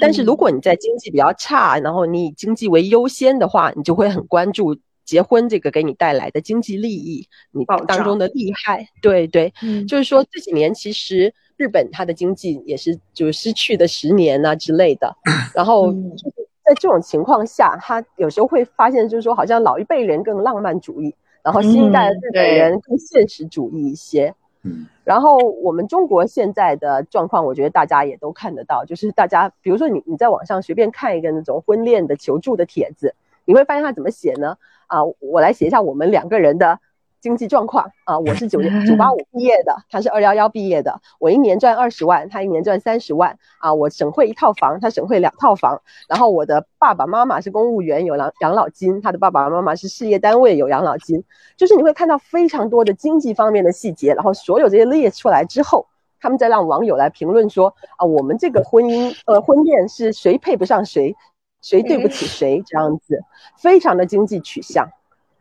但是如果你在经济比较差，然后你以经济为优先的话，你就会很关注。结婚这个给你带来的经济利益，你当中的利害，对对，就是说这几年其实日本它的经济也是就是失去的十年啊之类的，然后就是在这种情况下，他有时候会发现就是说好像老一辈人更浪漫主义，然后新一代的日本人更现实主义一些，嗯，然后我们中国现在的状况，我觉得大家也都看得到，就是大家比如说你你在网上随便看一个那种婚恋的求助的帖子，你会发现他怎么写呢？啊，我来写一下我们两个人的经济状况啊。我是九九八五 毕业的，他是二幺幺毕业的。我一年赚二十万，他一年赚三十万啊。我省会一套房，他省会两套房。然后我的爸爸妈妈是公务员，有养养老金；他的爸爸妈妈是事业单位，有养老金。就是你会看到非常多的经济方面的细节，然后所有这些列出来之后，他们在让网友来评论说啊，我们这个婚姻呃婚恋是谁配不上谁。谁对不起谁这样子，非常的经济取向，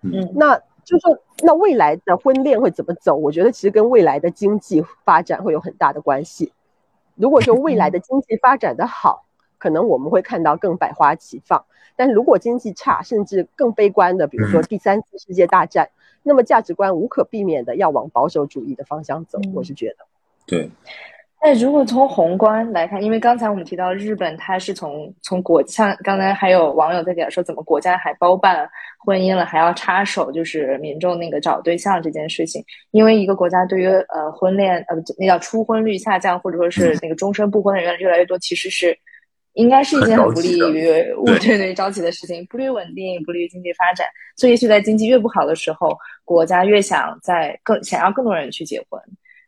嗯，那就说那未来的婚恋会怎么走？我觉得其实跟未来的经济发展会有很大的关系。如果说未来的经济发展的好，可能我们会看到更百花齐放；但是如果经济差，甚至更悲观的，比如说第三次世界大战，那么价值观无可避免的要往保守主义的方向走。我是觉得，对。那如果从宏观来看，因为刚才我们提到日本，它是从从国像刚才还有网友在讲说，怎么国家还包办婚姻了，还要插手就是民众那个找对象这件事情。因为一个国家对于呃婚恋呃那叫初婚率下降，或者说是那个终身不婚的人越来越多，其实是应该是一件很不利于对对着急的事情，不利于稳定，不利于经济发展。所以，也许在经济越不好的时候，国家越想在更想要更多人去结婚。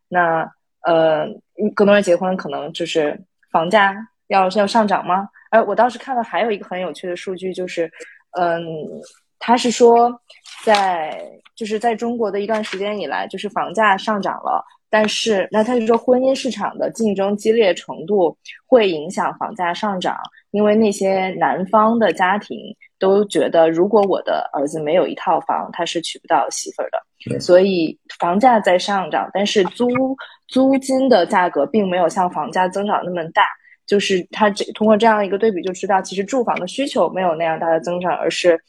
那呃。更多人结婚可能就是房价要要上涨吗？而我当时看到还有一个很有趣的数据，就是，嗯，他是说在就是在中国的一段时间以来，就是房价上涨了，但是那他就说婚姻市场的竞争激烈程度会影响房价上涨，因为那些男方的家庭都觉得，如果我的儿子没有一套房，他是娶不到媳妇儿的，所以房价在上涨，但是租。租金的价格并没有像房价增长那么大，就是他这通过这样一个对比就知道，其实住房的需求没有那样大的增长，而是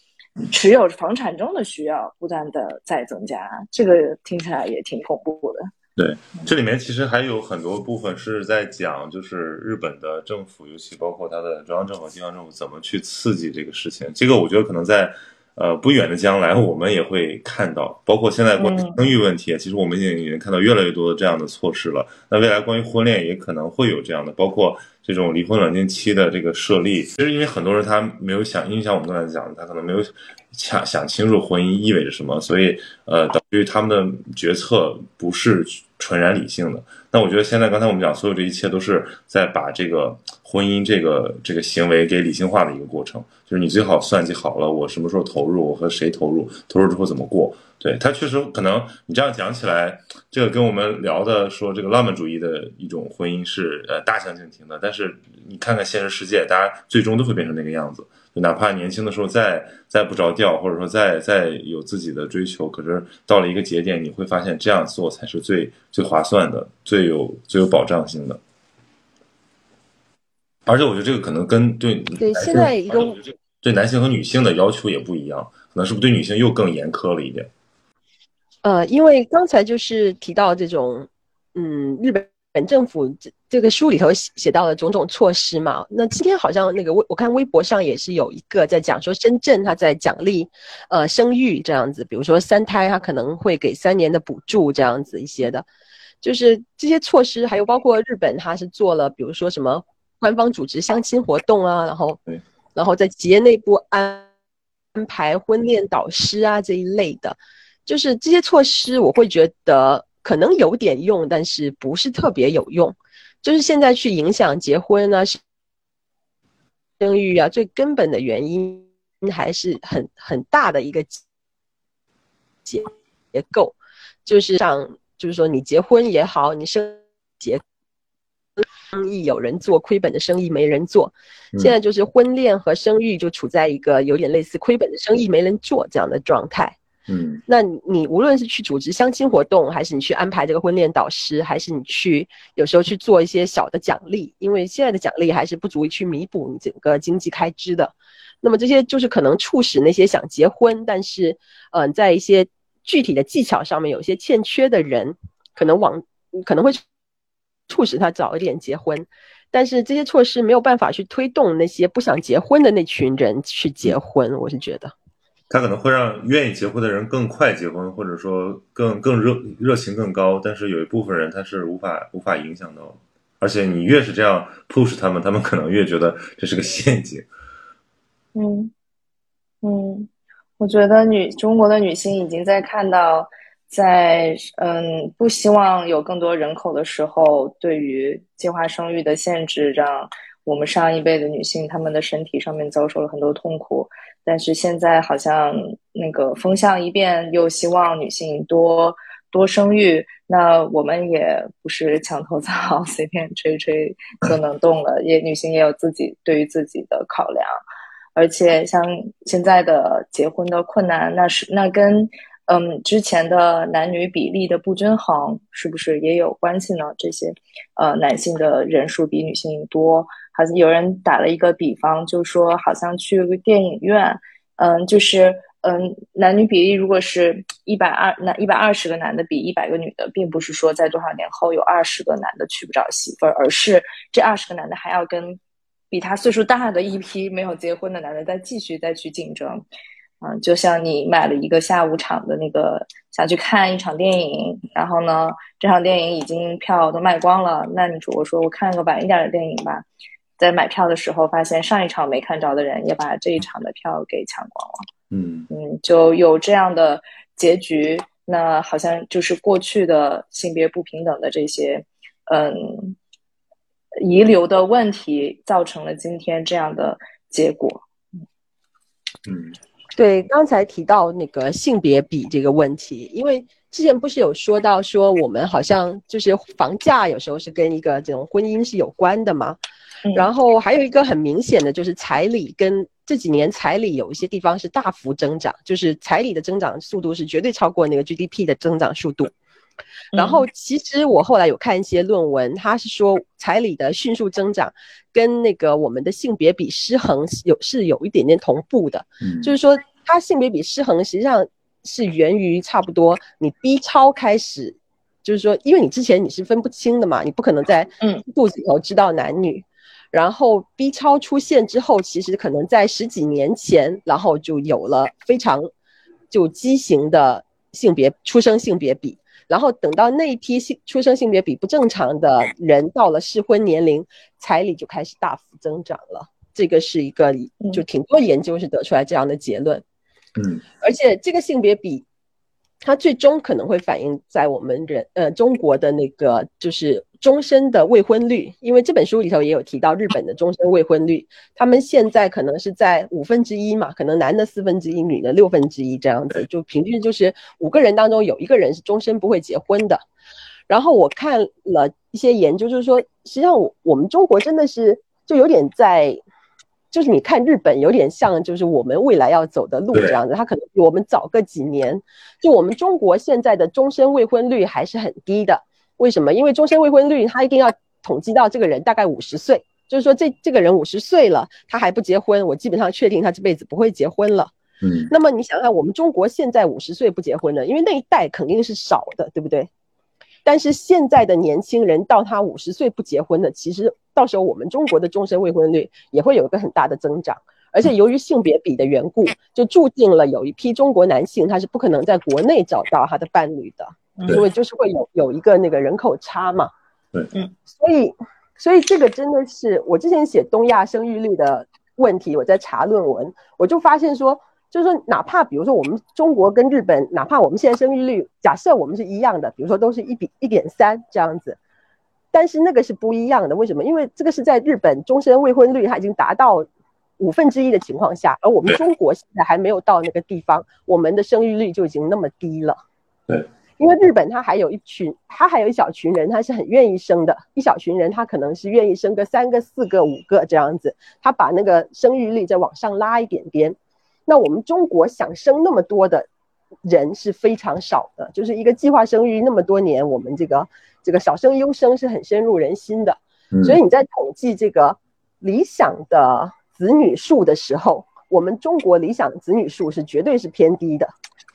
持有房产证的需要不断的在增加。这个听起来也挺恐怖的。对，这里面其实还有很多部分是在讲，就是日本的政府，尤其包括它的中央政府、地方政府怎么去刺激这个事情。这个我觉得可能在。呃，不远的将来，我们也会看到，包括现在关于生育问题，其实我们已经已经看到越来越多的这样的措施了。那未来关于婚恋也可能会有这样的，包括这种离婚冷静期的这个设立。其实因为很多人他没有想，因为像我们刚才讲，他可能没有想想清楚婚姻意味着什么，所以呃，导致他们的决策不是纯然理性的。那我觉得现在刚才我们讲所有这一切都是在把这个婚姻这个这个行为给理性化的一个过程，就是你最好算计好了我什么时候投入，我和谁投入，投入之后怎么过。对他确实可能你这样讲起来，这个跟我们聊的说这个浪漫主义的一种婚姻是呃大相径庭的，但是你看看现实世界，大家最终都会变成那个样子。哪怕年轻的时候再再不着调，或者说再再有自己的追求，可是到了一个节点，你会发现这样做才是最最划算的，最有最有保障性的。而且我觉得这个可能跟对对现在一个对男性和女性的要求也不一样，可能是不是对女性又更严苛了一点？呃，因为刚才就是提到这种，嗯，日本。本政府这这个书里头写写到了种种措施嘛，那今天好像那个微我看微博上也是有一个在讲说深圳它在奖励，呃生育这样子，比如说三胎它可能会给三年的补助这样子一些的，就是这些措施，还有包括日本它是做了，比如说什么官方组织相亲活动啊，然后然后在企业内部安安排婚恋导师啊这一类的，就是这些措施我会觉得。可能有点用，但是不是特别有用。就是现在去影响结婚啊、生育啊，最根本的原因还是很很大的一个结结构，就是像就是说你结婚也好，你生结生意有人做，亏本的生意没人做。现在就是婚恋和生育就处在一个有点类似亏本的生意没人做这样的状态。嗯，那你无论是去组织相亲活动，还是你去安排这个婚恋导师，还是你去有时候去做一些小的奖励，因为现在的奖励还是不足以去弥补你整个经济开支的。那么这些就是可能促使那些想结婚，但是嗯，在一些具体的技巧上面有些欠缺的人，可能往可能会促使他早一点结婚。但是这些措施没有办法去推动那些不想结婚的那群人去结婚，我是觉得。他可能会让愿意结婚的人更快结婚，或者说更更热热情更高，但是有一部分人他是无法无法影响到，而且你越是这样 push 他们，他们可能越觉得这是个陷阱。嗯嗯，我觉得女中国的女性已经在看到，在嗯不希望有更多人口的时候，对于计划生育的限制，让我们上一辈的女性她们的身体上面遭受了很多痛苦。但是现在好像那个风向一变，又希望女性多多生育，那我们也不是墙头草，随便吹吹就能动了。也女性也有自己对于自己的考量，而且像现在的结婚的困难，那是那跟嗯之前的男女比例的不均衡是不是也有关系呢？这些呃男性的人数比女性多。好像有人打了一个比方，就说好像去个电影院，嗯，就是嗯，男女比例如果是一百二，那一百二十个男的比一百个女的，并不是说在多少年后有二十个男的娶不着媳妇儿，而是这二十个男的还要跟比他岁数大的一批没有结婚的男的再继续再去竞争，嗯，就像你买了一个下午场的那个想去看一场电影，然后呢，这场电影已经票都卖光了，那你我说我看个晚一点的电影吧。在买票的时候，发现上一场没看着的人也把这一场的票给抢光了。嗯嗯，就有这样的结局。那好像就是过去的性别不平等的这些，嗯，遗留的问题，造成了今天这样的结果。嗯，对，刚才提到那个性别比这个问题，因为之前不是有说到说我们好像就是房价有时候是跟一个这种婚姻是有关的嘛。然后还有一个很明显的就是彩礼，跟这几年彩礼有一些地方是大幅增长，就是彩礼的增长速度是绝对超过那个 GDP 的增长速度。然后其实我后来有看一些论文，他是说彩礼的迅速增长跟那个我们的性别比失衡有是有一点点同步的，嗯，就是说它性别比失衡实际上是源于差不多你 B 超开始，就是说因为你之前你是分不清的嘛，你不可能在嗯肚子里头知道男女。然后 B 超出现之后，其实可能在十几年前，然后就有了非常就畸形的性别出生性别比。然后等到那一批性出生性别比不正常的人到了适婚年龄，彩礼就开始大幅增长了。这个是一个就挺多研究是得出来这样的结论。嗯而且这个性别比，它最终可能会反映在我们人呃中国的那个就是终身的未婚率，因为这本书里头也有提到日本的终身未婚率，他们现在可能是在五分之一嘛，可能男的四分之一，女的六分之一这样子，就平均就是五个人当中有一个人是终身不会结婚的。然后我看了一些研究，就是说，实际上我我们中国真的是就有点在。就是你看日本有点像，就是我们未来要走的路这样子，它可能比我们早个几年。就我们中国现在的终身未婚率还是很低的，为什么？因为终身未婚率他一定要统计到这个人大概五十岁，就是说这这个人五十岁了，他还不结婚，我基本上确定他这辈子不会结婚了。嗯那么你想想，我们中国现在五十岁不结婚的，因为那一代肯定是少的，对不对？但是现在的年轻人到他五十岁不结婚的，其实到时候我们中国的终身未婚率也会有一个很大的增长。而且由于性别比的缘故，就注定了有一批中国男性他是不可能在国内找到他的伴侣的，对因为就是会有有一个那个人口差嘛。对嗯，所以所以这个真的是我之前写东亚生育率的问题，我在查论文，我就发现说。就是说，哪怕比如说我们中国跟日本，哪怕我们现在生育率假设我们是一样的，比如说都是一比一点三这样子，但是那个是不一样的。为什么？因为这个是在日本终身未婚率它已经达到五分之一的情况下，而我们中国现在还没有到那个地方，我们的生育率就已经那么低了。对，因为日本它还有一群，它还有一小群人，他是很愿意生的，一小群人他可能是愿意生个三个、四个、五个这样子，他把那个生育率再往上拉一点点。那我们中国想生那么多的人是非常少的，就是一个计划生育那么多年，我们这个这个少生优生是很深入人心的。嗯，所以你在统计这个理想的子女数的时候，我们中国理想子女数是绝对是偏低的，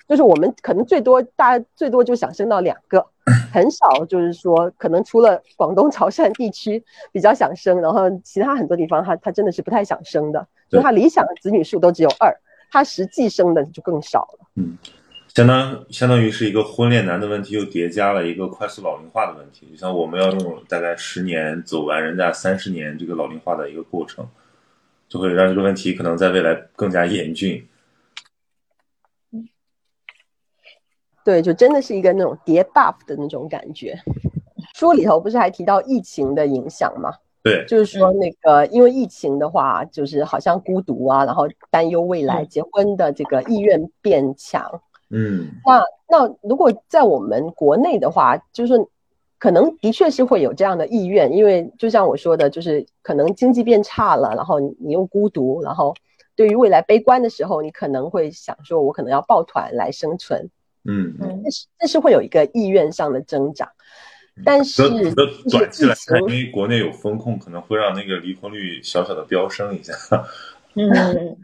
就是我们可能最多大家最多就想生到两个，很少就是说可能除了广东 潮汕地区比较想生，然后其他很多地方他他真的是不太想生的，就他理想的子女数都只有二，他实际生的就更少了。嗯，相当相当于是一个婚恋难的问题，又叠加了一个快速老龄化的问题。就像我们要用大概十年走完人家三十年这个老龄化的一个过程，就会让这个问题可能在未来更加严峻。对，就真的是一个那种叠 buff 的那种感觉。书里头不是还提到疫情的影响吗？对，就是说那个，因为疫情的话，就是好像孤独啊，然后担忧未来结婚的这个意愿变强。嗯那那如果在我们国内的话，就是可能的确是会有这样的意愿，因为就像我说的，就是可能经济变差了，然后你你又孤独，然后对于未来悲观的时候，你可能会想说，我可能要抱团来生存，嗯，嗯这是这是会有一个意愿上的增长。但是那那短期来看，因为国内有风控，可能会让那个离婚率小小的飙升一下。嗯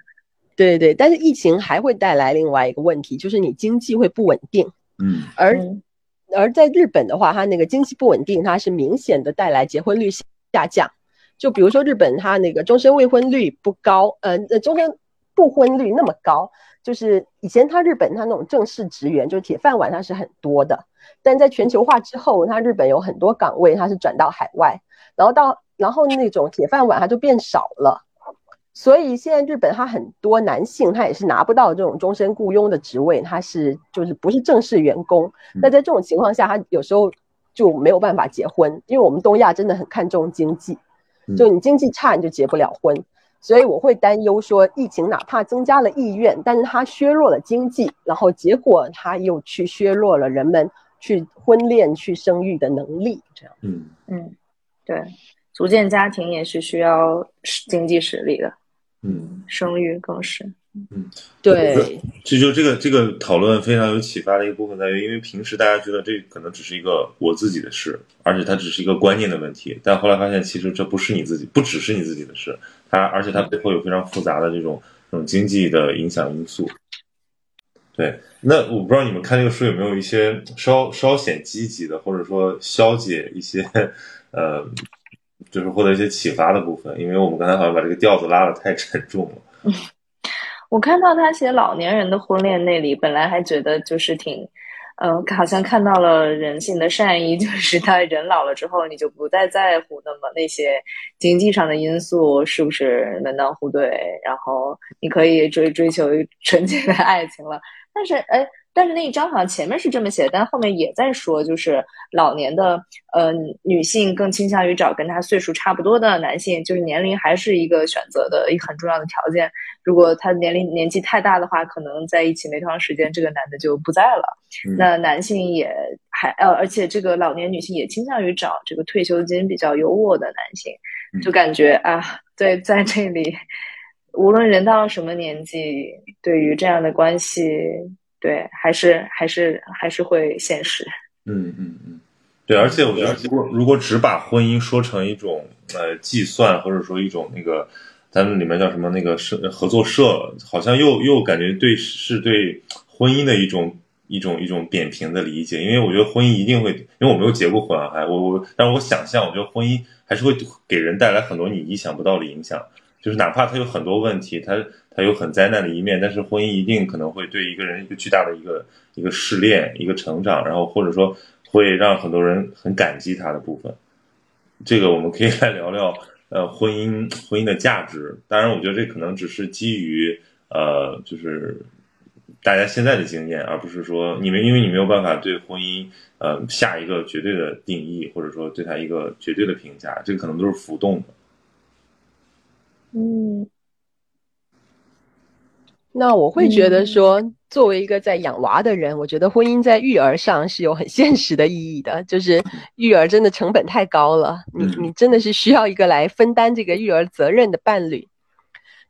对对，但是疫情还会带来另外一个问题，就是你经济会不稳定，嗯而嗯而在日本的话，它那个经济不稳定，它是明显的带来结婚率下降。就比如说日本，它那个终身未婚率不高，呃，呃终身不婚率那么高，就是以前他日本他那种正式职员，就是铁饭碗，他是很多的。但在全球化之后，他日本有很多岗位他是转到海外，然后到然后那种铁饭碗它就变少了。所以现在日本他很多男性他也是拿不到这种终身雇佣的职位，他是就是不是正式员工。那在这种情况下，他有时候就没有办法结婚，因为我们东亚真的很看重经济，就你经济差你就结不了婚。所以我会担忧说，疫情哪怕增加了意愿，但是它削弱了经济，然后结果它又去削弱了人们去婚恋、去生育的能力，这样。嗯嗯，对，组建家庭也是需要经济实力的，嗯，生育更是。嗯，对，这就这个这个讨论非常有启发的一个部分在于，因为平时大家觉得这可能只是一个我自己的事，而且它只是一个观念的问题，但后来发现其实这不是你自己，不只是你自己的事，它而且它背后有非常复杂的这种这种经济的影响因素。对，那我不知道你们看这个书有没有一些稍稍显积极的，或者说消解一些呃，就是获得一些启发的部分，因为我们刚才好像把这个调子拉的太沉重了。我看到他写老年人的婚恋那里，本来还觉得就是挺，嗯，好像看到了人性的善意，就是他人老了之后，你就不再在乎那么那些经济上的因素是不是门当户对，然后你可以追追求纯洁的爱情了。但是，哎。但是那一章好像前面是这么写，但后面也在说，就是老年的呃女性更倾向于找跟她岁数差不多的男性，就是年龄还是一个选择的一个很重要的条件。如果他年龄年纪太大的话，可能在一起没多长时间，这个男的就不在了。那男性也还呃，而且这个老年女性也倾向于找这个退休金比较优渥的男性，就感觉啊，对，在这里，无论人到什么年纪，对于这样的关系。对，还是还是还是会现实。嗯嗯嗯，对，而且我觉得，如果如果只把婚姻说成一种呃计算，或者说一种那个，咱们里面叫什么那个社合作社，好像又又感觉对是对婚姻的一种一种一种扁平的理解。因为我觉得婚姻一定会，因为我没有结过婚啊，还我我，但是我想象，我觉得婚姻还是会给人带来很多你意想不到的影响。就是哪怕他有很多问题，他他有很灾难的一面，但是婚姻一定可能会对一个人一个巨大的一个一个试炼，一个成长，然后或者说会让很多人很感激他的部分。这个我们可以来聊聊，呃，婚姻婚姻的价值。当然，我觉得这可能只是基于呃，就是大家现在的经验，而不是说你们因为你没有办法对婚姻呃下一个绝对的定义，或者说对他一个绝对的评价，这个可能都是浮动的。嗯，那我会觉得说，作为一个在养娃的人，我觉得婚姻在育儿上是有很现实的意义的。就是育儿真的成本太高了，你你真的是需要一个来分担这个育儿责任的伴侣。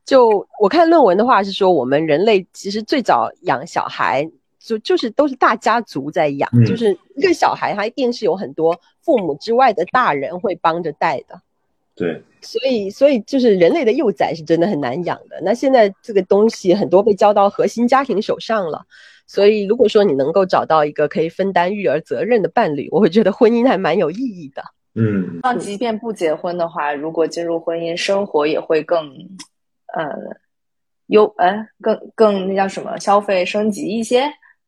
就我看论文的话是说，我们人类其实最早养小孩，就就是都是大家族在养，就是一个小孩他一定是有很多父母之外的大人会帮着带的。对。所以，所以就是人类的幼崽是真的很难养的。那现在这个东西很多被交到核心家庭手上了。所以，如果说你能够找到一个可以分担育儿责任的伴侣，我会觉得婚姻还蛮有意义的。嗯，那即便不结婚的话，如果进入婚姻，生活也会更，呃，优哎，更更那叫什么？消费升级一些，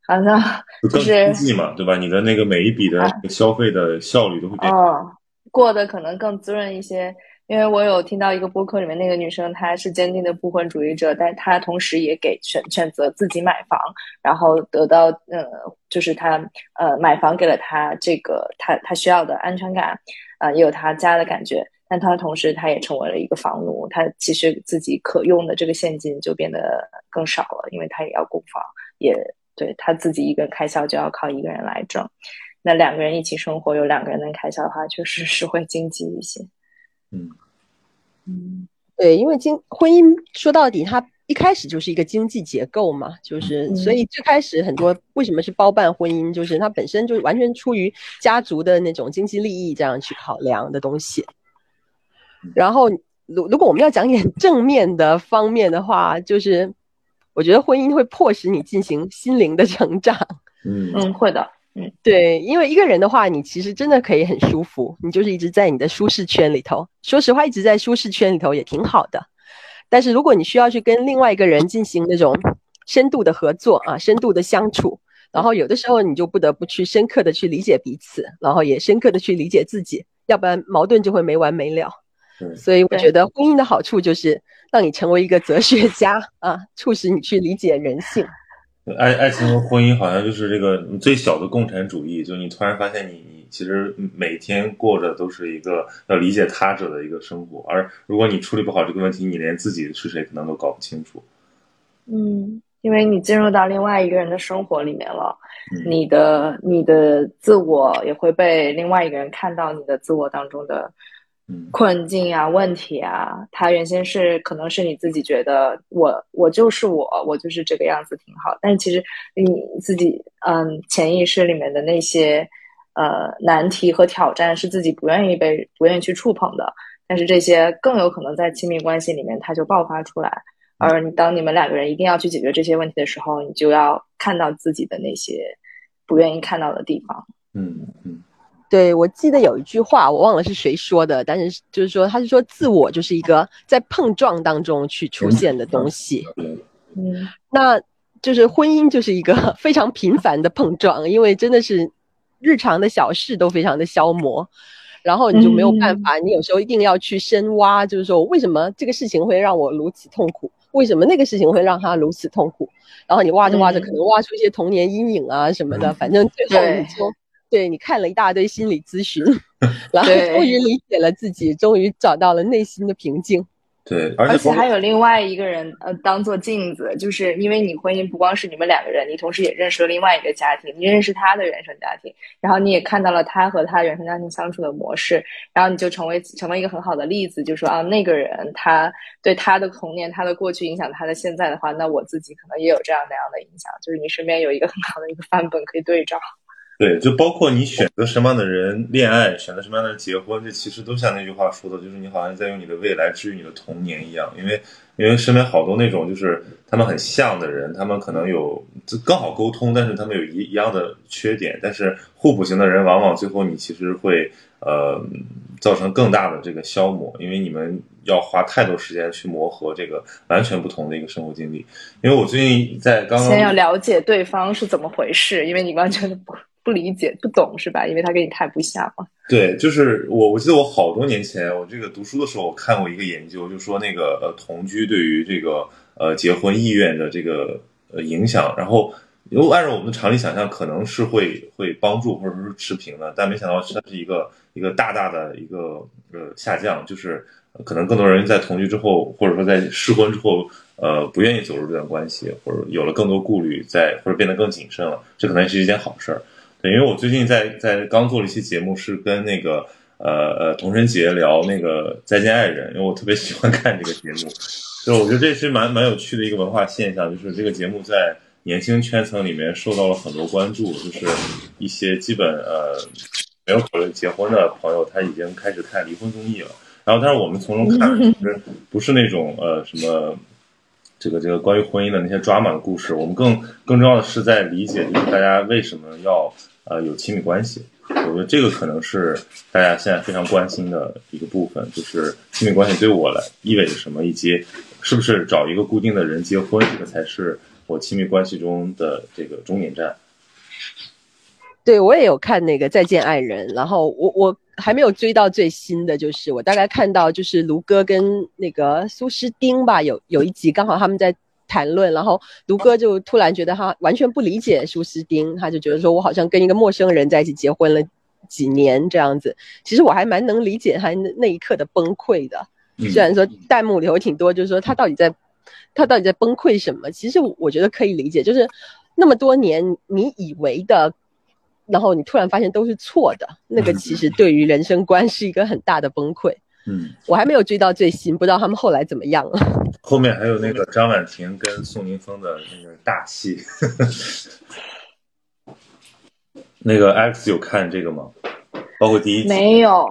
好像就是经济嘛，对吧？你的那个每一笔的消费的效率都会变，嗯，过得可能更滋润一些。因为我有听到一个播客里面那个女生，她是坚定的不婚主义者，但她同时也给选选择自己买房，然后得到呃，就是她呃买房给了她这个她她需要的安全感，啊，也有她家的感觉，但她同时她也成为了一个房奴，她其实自己可用的这个现金就变得更少了，因为她也要供房，也对她自己一个人开销就要靠一个人来挣，那两个人一起生活有两个人的开销的话，确实是会经济一些。嗯嗯，对，因为经婚姻说到底，它一开始就是一个经济结构嘛，就是所以最开始很多为什么是包办婚姻，就是它本身就是完全出于家族的那种经济利益这样去考量的东西。然后，如如果我们要讲点正面的方面的话，就是我觉得婚姻会迫使你进行心灵的成长。嗯嗯，会的。嗯，对，因为一个人的话，你其实真的可以很舒服，你就是一直在你的舒适圈里头。说实话，一直在舒适圈里头也挺好的。但是如果你需要去跟另外一个人进行那种深度的合作啊，深度的相处，然后有的时候你就不得不去深刻的去理解彼此，然后也深刻的去理解自己，要不然矛盾就会没完没了。所以我觉得婚姻的好处就是让你成为一个哲学家啊，促使你去理解人性。爱爱情和婚姻好像就是这个最小的共产主义，就你突然发现你你其实每天过着都是一个要理解他者的一个生活，而如果你处理不好这个问题，你连自己是谁可能都搞不清楚。嗯，因为你进入到另外一个人的生活里面了，你的你的自我也会被另外一个人看到你的自我当中的嗯困境啊、问题啊，它原先是可能是你自己觉得我我就是我，我就是这个样子挺好，但是其实你自己嗯潜意识里面的那些呃难题和挑战是自己不愿意被不愿意去触碰的，但是这些更有可能在亲密关系里面它就爆发出来，而你当你们两个人一定要去解决这些问题的时候，你就要看到自己的那些不愿意看到的地方。嗯嗯对，我记得有一句话，我忘了是谁说的，但是就是说，他是说自我就是一个在碰撞当中去出现的东西。嗯那就是婚姻就是一个 非常频繁的碰撞，因为真的是日常的小事都非常的消磨，然后你就没有办法，你有时候一定要去深挖，就是说为什么这个事情会让我如此痛苦，为什么那个事情会让他如此痛苦，然后你挖着挖着，嗯可能挖出一些童年阴影啊什么的，反正最后你就。对你看了一大堆心理咨询，然后终于理解了自己，终于找到了内心的平静。对，而且而且还有另外一个人，呃，当做镜子，就是因为你婚姻不光是你们两个人，你同时也认识了另外一个家庭，你认识他的原生家庭，然后你也看到了他和他原生家庭相处的模式，然后你就成为成为一个很好的例子，就说啊，那个人他对他的童年、他的过去影响他的现在的话，那我自己可能也有这样那样的影响，就是你身边有一个很好的一个范本可以对照。对，就包括你选择什么样的人恋爱，选择什么样的人结婚，这其实都像那句话说的，就是你好像在用你的未来治愈你的童年一样。因为因为身边好多那种就是他们很像的人，他们可能有就更好沟通，但是他们有一一样的缺点，但是互补型的人往往最后你其实会呃造成更大的这个消磨，因为你们要花太多时间去磨合这个完全不同的一个生活经历。因为我最近在刚刚先要了解对方是怎么回事，因为你完全不不理解、不懂，是吧？因为他跟你太不像了。对，就是我，我记得我好多年前，我这个读书的时候，我看过一个研究，就说那个呃同居对于这个呃结婚意愿的这个呃影响，然后如果按照我们的常理想象，可能是会会帮助或者说是持平的，但没想到它是一个一个大大的一个呃下降，就是可能更多人在同居之后，或者说在试婚之后，呃不愿意走入这段关系，或者有了更多顾虑，在或者变得更谨慎了，这可能是一件好事儿。对，因为我最近在在刚做了一期节目，是跟那个呃呃童晨杰聊那个《再见爱人》，因为我特别喜欢看这个节目，就我觉得这是蛮蛮有趣的一个文化现象，就是这个节目在年轻圈层里面受到了很多关注，就是一些基本呃没有考虑结婚的朋友，他已经开始看离婚综艺了。然后，但是我们从中看，其 实不是那种呃什么这个这个关于婚姻的那些抓马的故事，我们更更重要的是在理解，就是大家为什么要呃有亲密关系。我觉得这个可能是大家现在非常关心的一个部分，就是亲密关系对我来意味着什么，以及是不是找一个固定的人结婚，这个才是我亲密关系中的这个终点站。对我也有看那个《再见爱人》，然后我我还没有追到最新的，就是我大概看到就是卢哥跟那个苏诗丁吧，有有一集刚好他们在谈论，然后卢哥就突然觉得他完全不理解舒斯丁，他就觉得说我好像跟一个陌生人在一起结婚了几年这样子。其实我还蛮能理解他那那一刻的崩溃的，嗯虽然说弹幕里有挺多，就是说他到底在他到底在崩溃什么？其实我觉得可以理解，就是那么多年你以为的。然后你突然发现都是错的，那个其实对于人生观是一个很大的崩溃。嗯，我还没有追到最新，不知道他们后来怎么样了。后面还有那个张婉婷跟宋宁峰的那个大戏。那个 X 有看这个吗？包括第一集没有，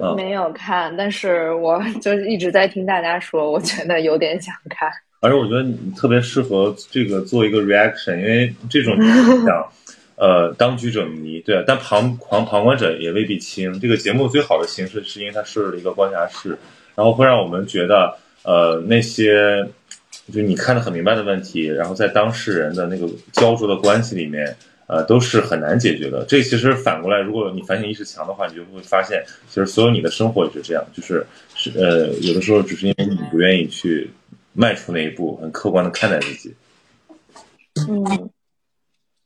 啊没有看，但是我就是一直在听大家说，我觉得有点想看。而且我觉得你特别适合这个做一个 reaction，因为这种讲，呃，当局者迷，对，但旁旁旁观者也未必清。这个节目最好的形式是因为它设置了一个观察室，然后会让我们觉得，呃，那些就你看得很明白的问题，然后在当事人的那个焦灼的关系里面，呃，都是很难解决的。这其实反过来，如果你反省意识强的话，你就会发现，其实所有你的生活也是这样，就是是呃，有的时候只是因为你不愿意去迈出那一步，很客观的看待自己。嗯，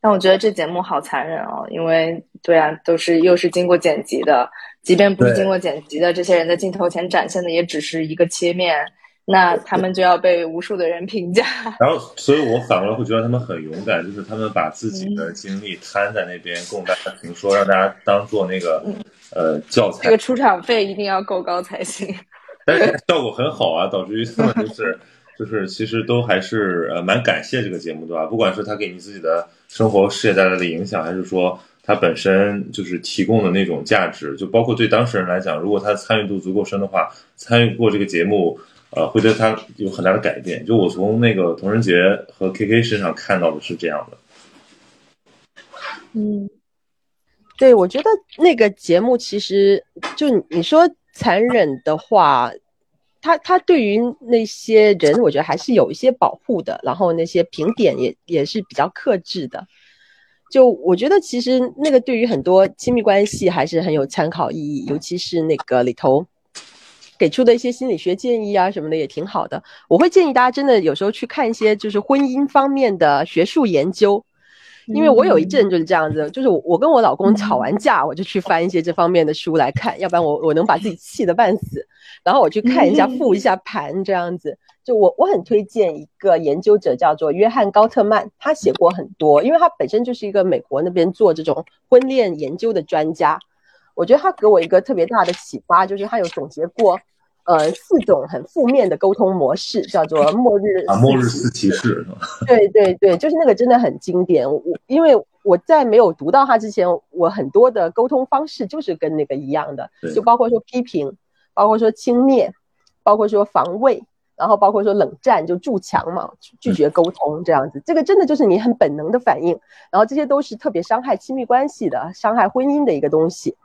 但我觉得这节目好残忍哦，因为对啊，都是又是经过剪辑的，即便不是经过剪辑的，这些人在镜头前展现的也只是一个切面，那他们就要被无数的人评价。然后，所以我反过来会觉得他们很勇敢，就是他们把自己的经历摊在那边供大家评说，让大家当做那个呃教材。这个出场费一定要够高才行。但是效果很好啊，导致于他们就是就是其实都还是呃蛮感谢这个节目对吧？不管是他给你自己的生活事业带来的影响，还是说他本身就是提供的那种价值，就包括对当事人来讲，如果他参与度足够深的话，参与过这个节目，呃，会对他有很大的改变。就我从那个童人杰和 KK 身上看到的是这样的。嗯，对，我觉得那个节目其实就你说残忍的话，他他对于那些人，我觉得还是有一些保护的，然后那些评点也也是比较克制的。就我觉得其实那个对于很多亲密关系还是很有参考意义，尤其是那个里头给出的一些心理学建议啊什么的也挺好的。我会建议大家真的有时候去看一些就是婚姻方面的学术研究。因为我有一阵就是这样子，就是我我跟我老公吵完架，我就去翻一些这方面的书来看，要不然我我能把自己气得半死。然后我去看一下，复一下盘这样子。就我我很推荐一个研究者叫做约翰高特曼，他写过很多，因为他本身就是一个美国那边做这种婚恋研究的专家。我觉得他给我一个特别大的启发，就是他有总结过。呃，四种很负面的沟通模式，叫做末日啊，末日四骑士是吧？对对对，就是那个真的很经典。我因为我在没有读到它之前，我很多的沟通方式就是跟那个一样的，就包括说批评，包括说轻蔑，包括说防卫，然后包括说冷战，就筑墙嘛，拒绝沟通这样子。这个真的就是你很本能的反应，然后这些都是特别伤害亲密关系的、伤害婚姻的一个东西。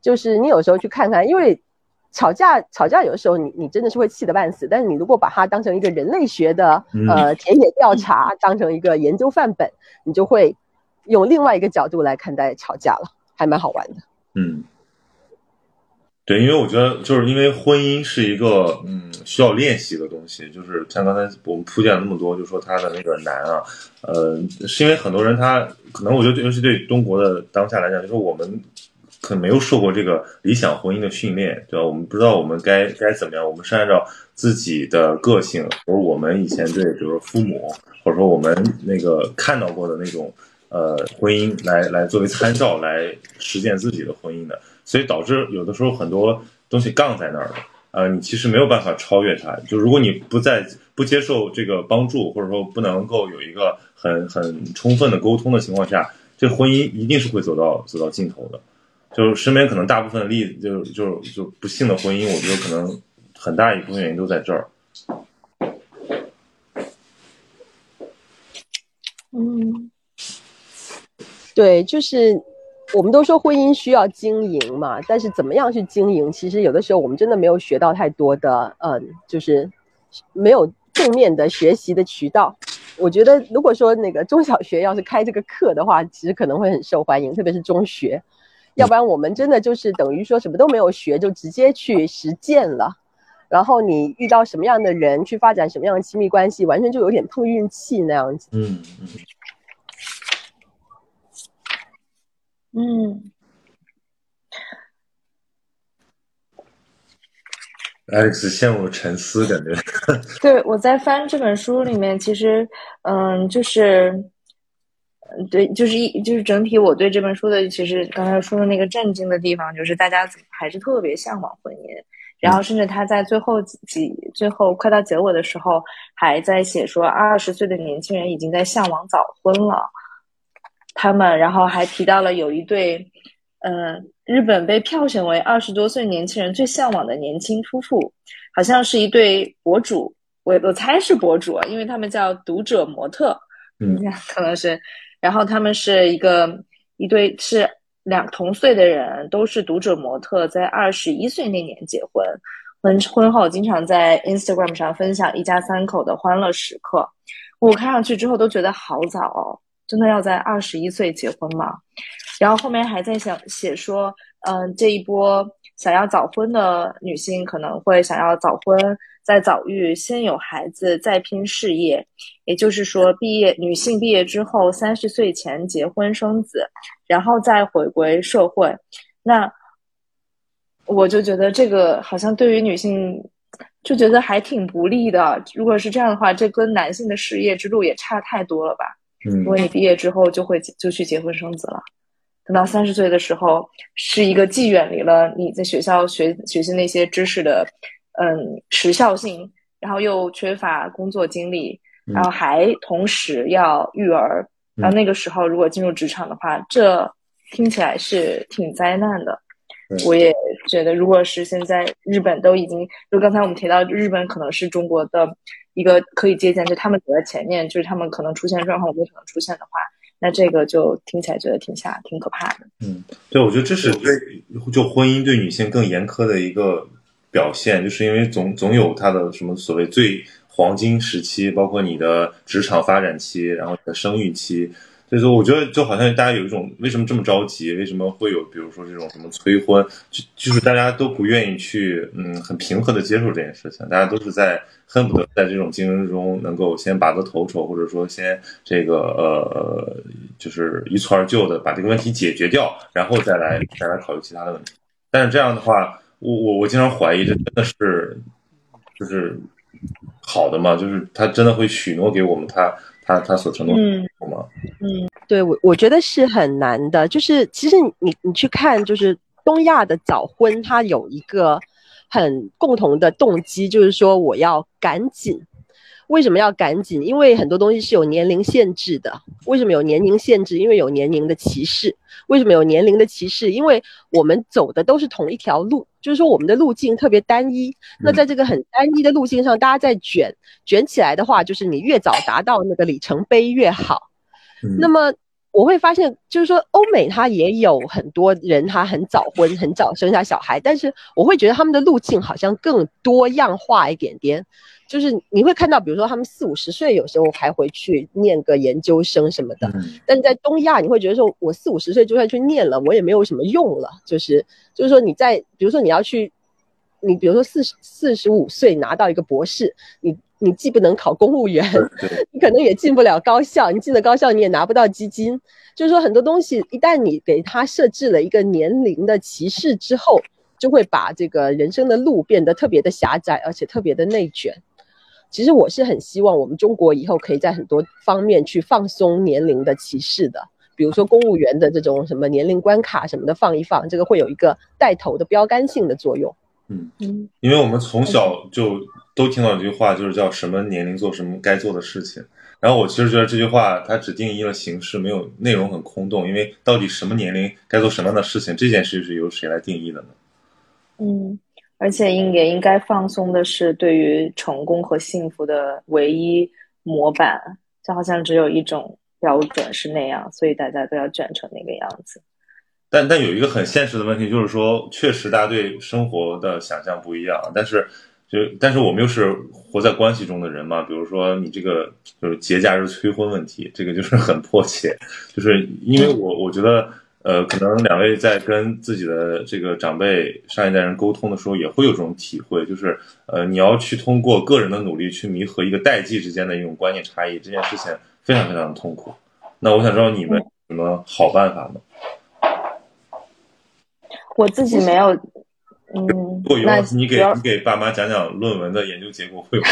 就是你有时候去看看，因为。吵架，吵架，有的时候你你真的是会气得半死。但是你如果把它当成一个人类学的呃田野调查，当成一个研究范本，你就会用另外一个角度来看待吵架了，还蛮好玩的。嗯，对，因为我觉得就是因为婚姻是一个嗯需要练习的东西，就是像刚才我们铺垫了那么多，就说他的那个难啊，呃，是因为很多人他可能我觉得尤其对中国的当下来讲，就是我们。可能没有受过这个理想婚姻的训练，对吧？我们不知道我们该该怎么样，我们是按照自己的个性，或者我们以前对，比如说父母，或者说我们那个看到过的那种呃婚姻来来作为参照来实践自己的婚姻的，所以导致有的时候很多东西杠在那儿了，呃，你其实没有办法超越它。就如果你不在不接受这个帮助，或者说不能够有一个很很充分的沟通的情况下，这婚姻一定是会走到走到尽头的。就是身边可能大部分例子，就就就不幸的婚姻，我觉得可能很大一部分原因都在这儿。嗯，对，就是我们都说婚姻需要经营嘛，但是怎么样去经营，其实有的时候我们真的没有学到太多的，嗯，就是没有正面的学习的渠道。我觉得如果说那个中小学要是开这个课的话，其实可能会很受欢迎，特别是中学。要不然我们真的就是等于说什么都没有学，就直接去实践了。然后你遇到什么样的人，去发展什么样的亲密关系，完全就有点碰运气那样子。嗯嗯。嗯。Alex 陷入沉思，感觉。对，我在翻这本书里面，其实，嗯，就是。嗯，对，就是一就是整体，我对这本书的其实刚才说的那个震惊的地方，就是大家还是特别向往婚姻，然后甚至他在最后几最后快到结尾的时候，还在写说二十岁的年轻人已经在向往早婚了，他们然后还提到了有一对，呃，日本被票选为二十多岁年轻人最向往的年轻夫妇，好像是一对博主，我我猜是博主，因为他们叫读者模特，嗯，可能是。然后他们是一个一对是两同岁的人，都是读者模特，在二十一岁那年结婚。婚婚后经常在 Instagram 上分享一家三口的欢乐时刻。我看上去之后都觉得好早哦，真的要在二十一岁结婚吗？然后后面还在想写说，嗯，这一波想要早婚的女性可能会想要早婚。在早育，先有孩子，再拼事业，也就是说，毕业女性毕业之后，三十岁前结婚生子，然后再回归社会。那我就觉得这个好像对于女性，就觉得还挺不利的。如果是这样的话，这跟男性的事业之路也差太多了吧？嗯，因为你毕业之后就会就去结婚生子了。等到三十岁的时候，是一个既远离了你在学校学学习那些知识的，嗯，时效性，然后又缺乏工作经历，然后还同时要育儿，然后那个时候如果进入职场的话，这听起来是挺灾难的。我也觉得，如果是现在日本都已经，就刚才我们提到日本可能是中国的一个可以借鉴，就他们走在前面，就是他们可能出现状况，我们可能出现的话。那这个就听起来觉得挺吓、挺可怕的。嗯，对，我觉得这是对就婚姻对女性更严苛的一个表现，就是因为总总有它的什么所谓最黄金时期，包括你的职场发展期，然后你的生育期。所以说，我觉得就好像大家有一种为什么这么着急？为什么会有比如说这种什么催婚？就就是大家都不愿意去嗯很平和的接受这件事情，大家都是在恨不得在这种竞争中能够先拔得头筹，或者说先这个呃就是一蹴而就的把这个问题解决掉，然后再来再来考虑其他的问题。但是这样的话，我我我经常怀疑这真的是就是好的吗？就是他真的会许诺给我们他？他他所承诺的吗？嗯，对我我觉得是很难的。就是其实你你去看，就是东亚的早婚，它有一个很共同的动机，就是说我要赶紧。为什么要赶紧？因为很多东西是有年龄限制的。为什么有年龄限制？因为有年龄的歧视。为什么有年龄的歧视？因为我们走的都是同一条路，就是说我们的路径特别单一。那在这个很单一的路径上，大家在卷卷起来的话，就是你越早达到那个里程碑越好。那么我会发现，就是说欧美它也有很多人，他很早婚，很早生下小孩，但是我会觉得他们的路径好像更多样化一点点。就是你会看到，比如说他们四五十岁，有时候还回去念个研究生什么的。但是在东亚，你会觉得说，我四五十岁就算去念了，我也没有什么用了。就是就是说你在，比如说你要去，你比如说四十四十五岁拿到一个博士，你你既不能考公务员，你可能也进不了高校，你进了高校你也拿不到基金。就是说很多东西，一旦你给他设置了一个年龄的歧视之后，就会把这个人生的路变得特别的狭窄，而且特别的内卷。其实我是很希望我们中国以后可以在很多方面去放松年龄的歧视的，比如说公务员的这种什么年龄关卡什么的放一放，这个会有一个带头的标杆性的作用。嗯嗯，因为我们从小就都听到一句话，就是叫什么年龄做什么该做的事情。然后我其实觉得这句话它只定义了形式，没有内容，很空洞。因为到底什么年龄该做什么样的事情，这件事是由谁来定义的呢？嗯。而且应也应该放松的是，对于成功和幸福的唯一模板，就好像只有一种标准是那样，所以大家都要卷成那个样子。但但有一个很现实的问题，就是说，确实大家对生活的想象不一样。但是，就但是我们又是活在关系中的人嘛。比如说，你这个就是节假日催婚问题，这个就是很迫切。就是因为我我觉得。呃，可能两位在跟自己的这个长辈、上一代人沟通的时候，也会有这种体会，就是呃，你要去通过个人的努力去弥合一个代际之间的一种观念差异，这件事情非常非常的痛苦。那我想知道你们有什么好办法吗？我自己没有，嗯，那你给你给爸妈讲讲论文的研究结果会吗？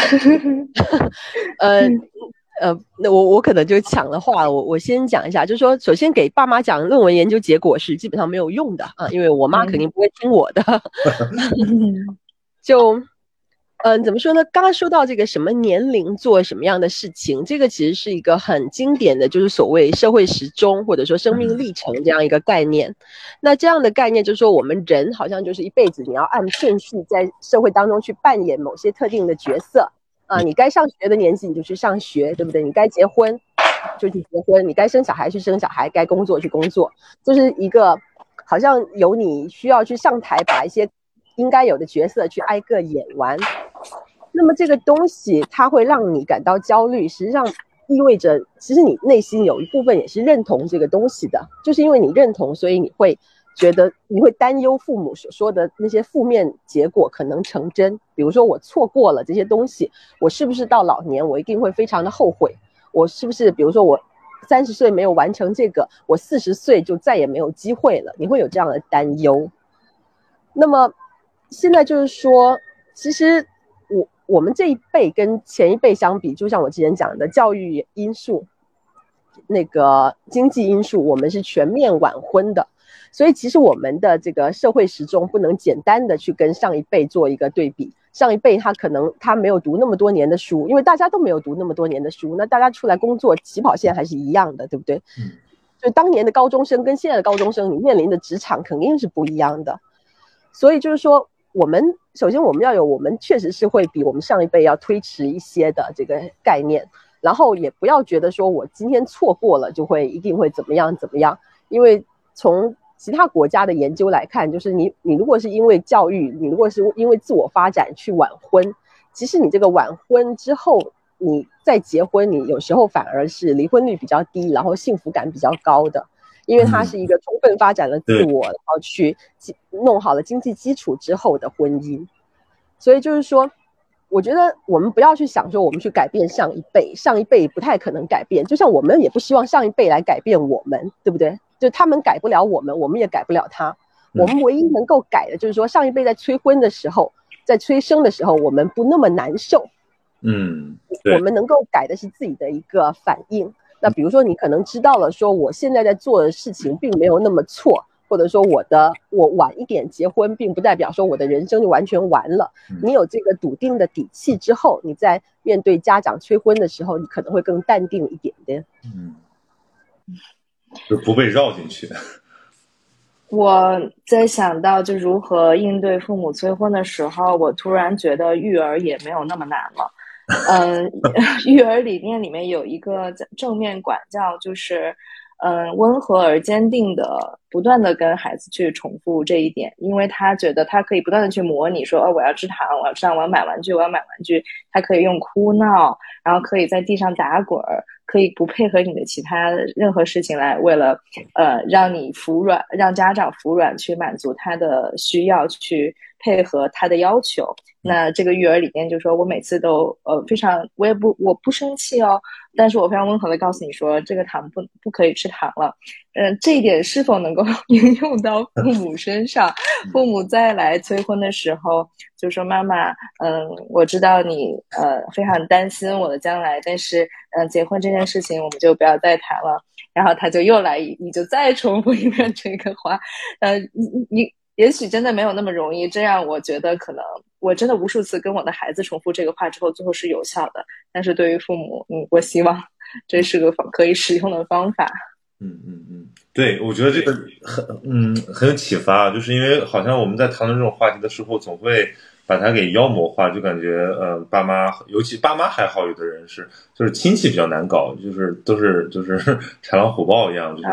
呃。呃，那我我可能就抢了话，我我先讲一下，就是说，首先给爸妈讲论文研究结果是基本上没有用的啊，因为我妈肯定不会听我的。就，嗯，怎么说呢？刚刚说到这个什么年龄做什么样的事情，这个其实是一个很经典的就是所谓社会时钟或者说生命历程这样一个概念。那这样的概念就是说，我们人好像就是一辈子你要按顺序在社会当中去扮演某些特定的角色。啊，你该上学的年纪你就去上学，对不对？你该结婚就去结婚，你该生小孩去生小孩，该工作去工作，就是一个好像有你需要去上台把一些应该有的角色去挨个演完。那么这个东西它会让你感到焦虑，实际上意味着其实你内心有一部分也是认同这个东西的，就是因为你认同，所以你会。觉得你会担忧父母所说的那些负面结果可能成真，比如说我错过了这些东西，我是不是到老年我一定会非常的后悔？我是不是比如说我三十岁没有完成这个，我四十岁就再也没有机会了？你会有这样的担忧。那么现在就是说，其实我我们这一辈跟前一辈相比，就像我之前讲的教育因素。那个经济因素，我们是全面晚婚的。所以其实我们的这个社会时钟不能简单的去跟上一辈做一个对比。上一辈他可能他没有读那么多年的书，因为大家都没有读那么多年的书，那大家出来工作起跑线还是一样的，对不对？嗯。就当年的高中生跟现在的高中生，你面临的职场肯定是不一样的。所以就是说，我们首先我们要有，我们确实是会比我们上一辈要推迟一些的这个概念，然后也不要觉得说我今天错过了就会一定会怎么样怎么样，因为从。其他国家的研究来看，就是你你如果是因为教育，你如果是因为自我发展去晚婚，其实你这个晚婚之后，你再结婚，你有时候反而是离婚率比较低，然后幸福感比较高的，因为它是一个充分发展了自我，然后去弄好了经济基础之后的婚姻。所以就是说，我觉得我们不要去想说我们去改变上一辈，上一辈不太可能改变，就像我们也不希望上一辈来改变我们，对不对？就他们改不了我们，我们也改不了他。我们唯一能够改的，就是说上一辈在催婚的时候，在催生的时候，我们不那么难受。嗯，我们能够改的是自己的一个反应。那比如说，你可能知道了，说我现在在做的事情并没有那么错，或者说我的我晚一点结婚，并不代表说我的人生就完全完了。你有这个笃定的底气之后，你在面对家长催婚的时候，你可能会更淡定一点点。嗯。就不被绕进去。我在想到就如何应对父母催婚的时候，我突然觉得育儿也没有那么难了。嗯，育儿理念里面有一个正面管教，就是嗯温和而坚定的，不断的跟孩子去重复这一点，因为他觉得他可以不断的去模拟说，哦，我要吃糖，我要吃糖，我要买玩具，我要买玩具。他可以用哭闹，然后可以在地上打滚儿。可以不配合你的其他任何事情来，为了呃让你服软，让家长服软去满足他的需要，去配合他的要求。那这个育儿理念就是说我每次都呃非常，我也不我不生气哦。但是我非常温和的告诉你说，这个糖不不可以吃糖了。嗯，这一点是否能够 应用到父母身上？父母再来催婚的时候，就说妈妈，嗯，我知道你呃非常担心我的将来，但是嗯，结婚这件事情我们就不要再谈了。然后他就又来，你就再重复一遍这个话。呃，你你也许真的没有那么容易。这样我觉得可能我真的无数次跟我的孩子重复这个话之后，最后是有效的。但是对于父母，嗯，我希望这是个方可以使用的方法。嗯嗯嗯，对，我觉得这个很嗯很有启发，就是因为好像我们在谈论这种话题的时候，总会把它给妖魔化，就感觉呃爸妈，尤其爸妈还好，有的人是就是亲戚比较难搞，就是都是就是 豺狼虎豹一样，就是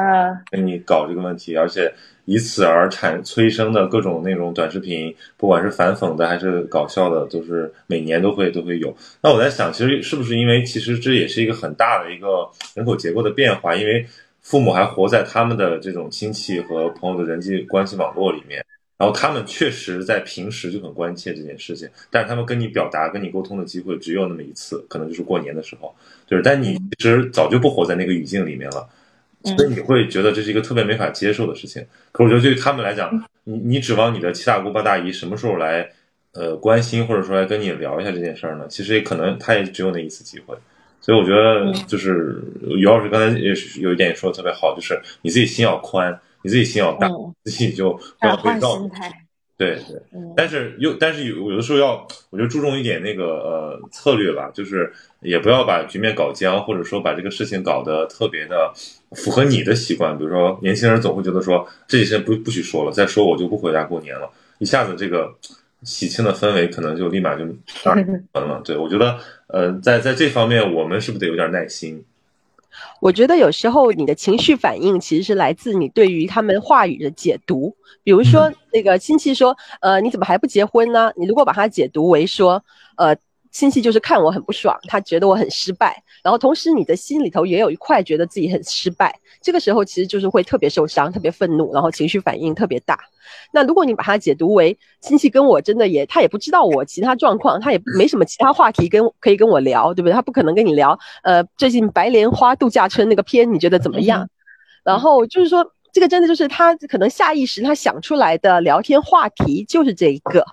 跟你搞这个问题，而且以此而产催生的各种那种短视频，不管是反讽的还是搞笑的，都是每年都会都会有。那我在想，其实是不是因为其实这也是一个很大的一个人口结构的变化，因为。父母还活在他们的这种亲戚和朋友的人际关系网络里面，然后他们确实在平时就很关切这件事情，但是他们跟你表达、跟你沟通的机会只有那么一次，可能就是过年的时候，就是，但你其实早就不活在那个语境里面了，所以你会觉得这是一个特别没法接受的事情。可我觉得对于他们来讲，你你指望你的七大姑八大姨什么时候来，呃，关心或者说来跟你聊一下这件事儿呢？其实也可能他也只有那一次机会。所以我觉得就是于老师刚才也是有一点说的特别好，就是你自己心要宽，你自己心要大，自己就不要被绕。对对，但是又但是有有的时候要，我就注重一点那个呃策略吧，就是也不要把局面搞僵，或者说把这个事情搞得特别的符合你的习惯。比如说年轻人总会觉得说这些事情不不许说了，再说我就不回家过年了，一下子这个。喜庆的氛围可能就立马就完 了。对我觉得，呃，在在这方面，我们是不是得有点耐心？我觉得有时候你的情绪反应其实是来自你对于他们话语的解读。比如说，那个亲戚说：“呃，你怎么还不结婚呢？”你如果把它解读为说：“呃。”亲戚就是看我很不爽，他觉得我很失败，然后同时你的心里头也有一块觉得自己很失败，这个时候其实就是会特别受伤、特别愤怒，然后情绪反应特别大。那如果你把它解读为亲戚跟我真的也，他也不知道我其他状况，他也没什么其他话题跟可以跟我聊，对不对？他不可能跟你聊，呃，最近白莲花度假村那个片你觉得怎么样？然后就是说，这个真的就是他可能下意识他想出来的聊天话题就是这一个。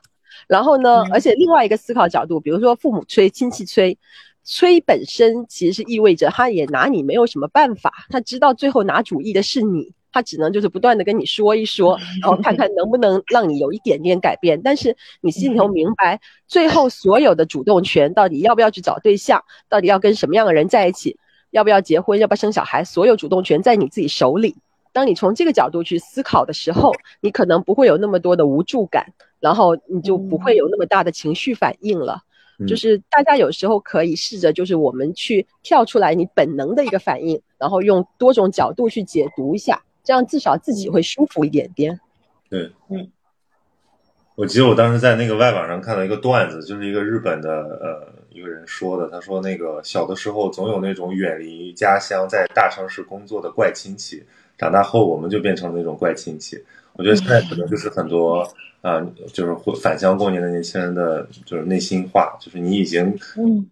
然后呢？而且另外一个思考角度，比如说父母催、亲戚催，催本身其实是意味着他也拿你没有什么办法，他知道最后拿主意的是你，他只能就是不断的跟你说一说，然后看看能不能让你有一点点改变。但是你心里头明白，最后所有的主动权到底要不要去找对象，到底要跟什么样的人在一起，要不要结婚，要不要生小孩，所有主动权在你自己手里。当你从这个角度去思考的时候，你可能不会有那么多的无助感，然后你就不会有那么大的情绪反应了。就是大家有时候可以试着，就是我们去跳出来你本能的一个反应，然后用多种角度去解读一下，这样至少自己会舒服一点点。对，嗯，我记得我当时在那个外网上看到一个段子，就是一个日本的呃一个人说的，他说那个小的时候总有那种远离家乡在大城市工作的怪亲戚，长大后我们就变成了那种怪亲戚。我觉得现在可能就是很多。啊，就是回返乡过年的年轻人的就是内心话，就是你已经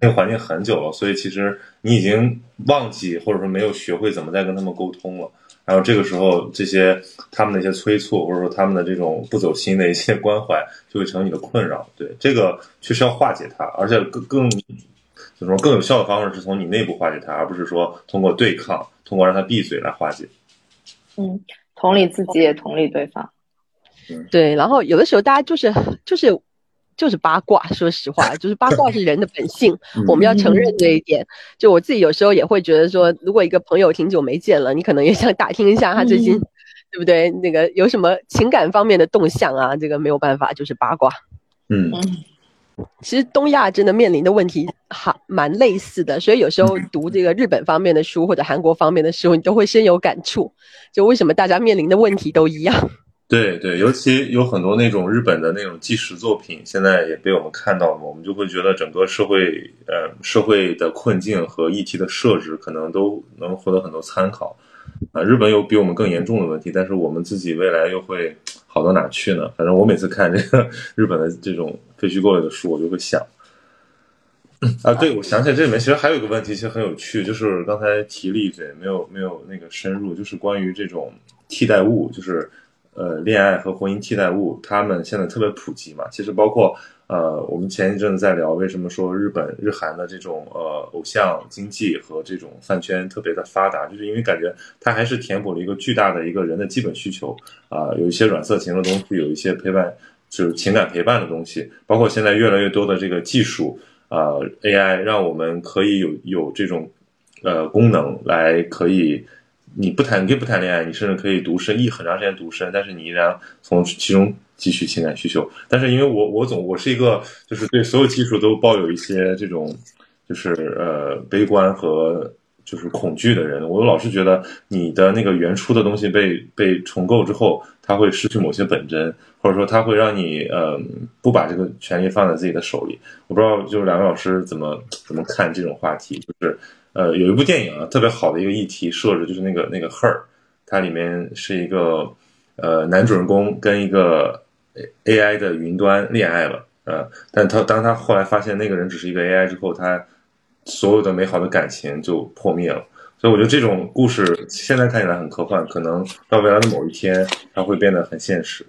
那个环境很久了，所以其实你已经忘记或者说没有学会怎么再跟他们沟通了。然后这个时候，这些他们的一些催促，或者说他们的这种不走心的一些关怀，就会成为你的困扰。对，这个确实要化解它，而且更更怎么说更有效的方式是从你内部化解它，而不是说通过对抗，通过让他闭嘴来化解。嗯，同理自己，也同理对方。对，然后有的时候大家就是就是就是八卦，说实话，就是八卦是人的本性，我们要承认这一点。就我自己有时候也会觉得说，如果一个朋友挺久没见了，你可能也想打听一下他最近，对不对？那个有什么情感方面的动向啊？这个没有办法，就是八卦。嗯，其实东亚真的面临的问题还蛮类似的，所以有时候读这个日本方面的书或者韩国方面的书，你都会深有感触。就为什么大家面临的问题都一样？对对，尤其有很多那种日本的那种纪实作品，现在也被我们看到了，我们就会觉得整个社会，呃，社会的困境和议题的设置，可能都能获得很多参考。啊，日本有比我们更严重的问题，但是我们自己未来又会好到哪去呢？反正我每次看这个日本的这种废墟构类的书，我就会想，啊，对，我想起来这里面其实还有一个问题，其实很有趣，就是刚才提了一嘴，没有没有那个深入，就是关于这种替代物，就是。呃，恋爱和婚姻替代物，他们现在特别普及嘛。其实包括呃，我们前一阵子在聊，为什么说日本、日韩的这种呃偶像经济和这种饭圈特别的发达，就是因为感觉它还是填补了一个巨大的一个人的基本需求啊，有一些软色情的东西，有一些陪伴，就是情感陪伴的东西，包括现在越来越多的这个技术啊，AI 让我们可以有有这种呃功能来可以。你不谈，你可以不谈恋爱，你甚至可以独身，一很长时间独身，但是你依然从其中汲取情感需求。但是因为我我总我是一个就是对所有技术都抱有一些这种就是呃悲观和就是恐惧的人，我老是觉得你的那个原初的东西被被重构之后，它会失去某些本真，或者说它会让你呃不把这个权利放在自己的手里。我不知道就是两位老师怎么怎么看这种话题，就是。呃，有一部电影啊，特别好的一个议题设置，就是那个那个 Her，它里面是一个呃男主人公跟一个 AI 的云端恋爱了，呃，但他当他后来发现那个人只是一个 AI 之后，他所有的美好的感情就破灭了。所以我觉得这种故事现在看起来很科幻，可能到未来的某一天，它会变得很现实。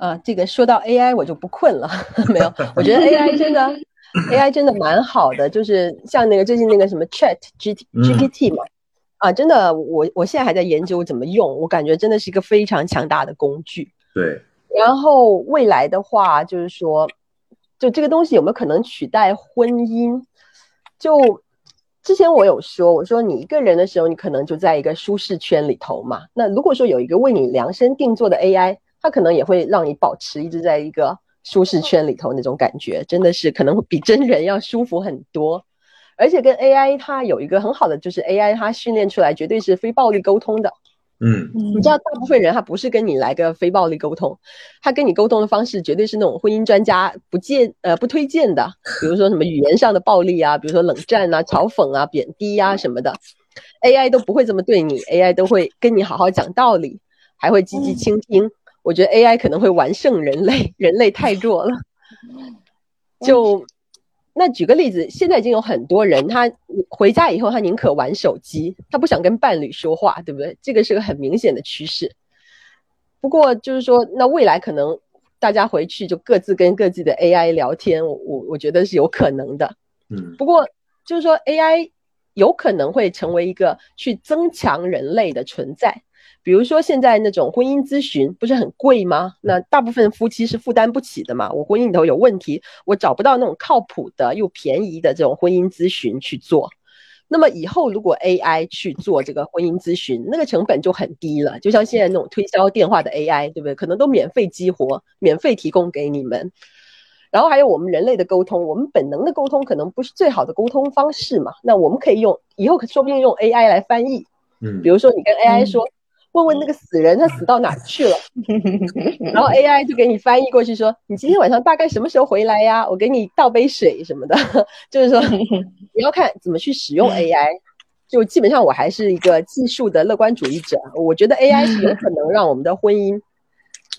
啊，这个说到 AI 我就不困了，没有，我觉得 AI 真的 AI 真的蛮好的，就是像那个最近那个什么 Chat G GPT 嘛，啊，真的，我我现在还在研究怎么用，我感觉真的是一个非常强大的工具。对，然后未来的话，就是说，就这个东西有没有可能取代婚姻？就之前我有说，我说你一个人的时候，你可能就在一个舒适圈里头嘛。那如果说有一个为你量身定做的 AI。它可能也会让你保持一直在一个舒适圈里头那种感觉，真的是可能比真人要舒服很多。而且跟 AI 它有一个很好的，就是 AI 它训练出来绝对是非暴力沟通的。嗯，你知道大部分人他不是跟你来个非暴力沟通，他跟你沟通的方式绝对是那种婚姻专家不建呃不推荐的，比如说什么语言上的暴力啊，比如说冷战啊、嘲讽啊、贬低啊什么的，AI 都不会这么对你，AI 都会跟你好好讲道理，还会积极倾听。我觉得 AI 可能会完胜人类，人类太弱了。就那举个例子，现在已经有很多人，他回家以后，他宁可玩手机，他不想跟伴侣说话，对不对？这个是个很明显的趋势。不过就是说，那未来可能大家回去就各自跟各自的 AI 聊天，我我我觉得是有可能的。嗯不过就是说 AI 有可能会成为一个去增强人类的存在。比如说现在那种婚姻咨询不是很贵吗？那大部分夫妻是负担不起的嘛。我婚姻里头有问题，我找不到那种靠谱的又便宜的这种婚姻咨询去做。那么以后如果 AI 去做这个婚姻咨询，那个成本就很低了。就像现在那种推销电话的 AI，对不对？可能都免费激活，免费提供给你们。然后还有我们人类的沟通，我们本能的沟通可能不是最好的沟通方式嘛。那我们可以用以后说不定用 AI 来翻译，嗯比如说你跟 AI 说，问问那个死人他死到哪去了，然后 AI 就给你翻译过去说，你今天晚上大概什么时候回来呀？我给你倒杯水什么的，就是说 你要看怎么去使用 AI。就基本上我还是一个技术的乐观主义者，我觉得 AI 是有可能让我们的婚姻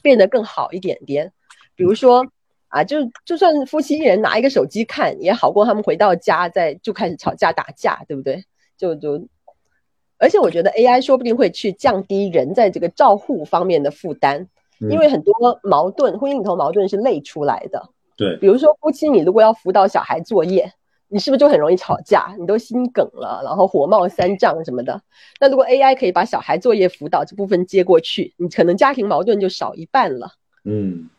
变得更好一点点。比如说啊，就就算夫妻一人拿一个手机看，也好过他们回到家再就开始吵架打架，对不对？就就，而且我觉得 AI 说不定会去降低人在这个照护方面的负担，因为很多矛盾，婚姻里头矛盾是累出来的。对比如说夫妻，你如果要辅导小孩作业，你是不是就很容易吵架？你都心梗了，然后火冒三丈什么的。那如果 AI 可以把小孩作业辅导这部分接过去，你可能家庭矛盾就少一半了。嗯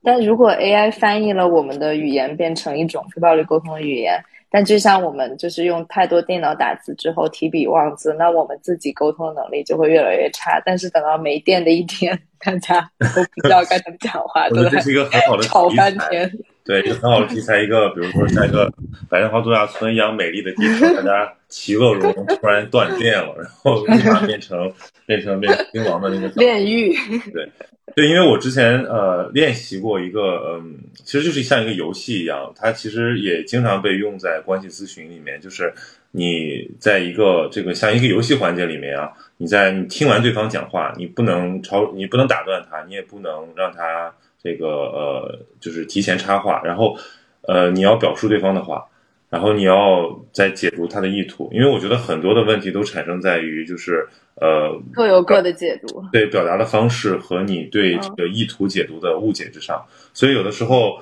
但如果 AI 翻译了我们的语言变成一种非暴力沟通的语言，但就像我们就是用太多电脑打字之后提笔忘字，那我们自己沟通能力就会越来越差。但是等到没电的一天，大家都不知道该怎么讲话，这是一个很好的吵题材。半天。对，一个很好的题材。一个，比如说在一个白莲花度假村一样美丽的地方，大家其乐融融，突然断电了，然后立马变成变成变成冰王的那个炼狱，对，对因为我之前呃练习过一个，嗯，其实就是像一个游戏一样，它其实也经常被用在关系咨询里面，就是你在一个这个像一个游戏环节里面啊，你在你听完对方讲话，你不能超，你不能打断他，你也不能让他这个呃就是提前插话，然后呃你要表述对方的话。然后你要再解读他的意图，因为我觉得很多的问题都产生在于就是呃各有各的解读。对表达的方式和你对这个意图解读的误解之上，所以有的时候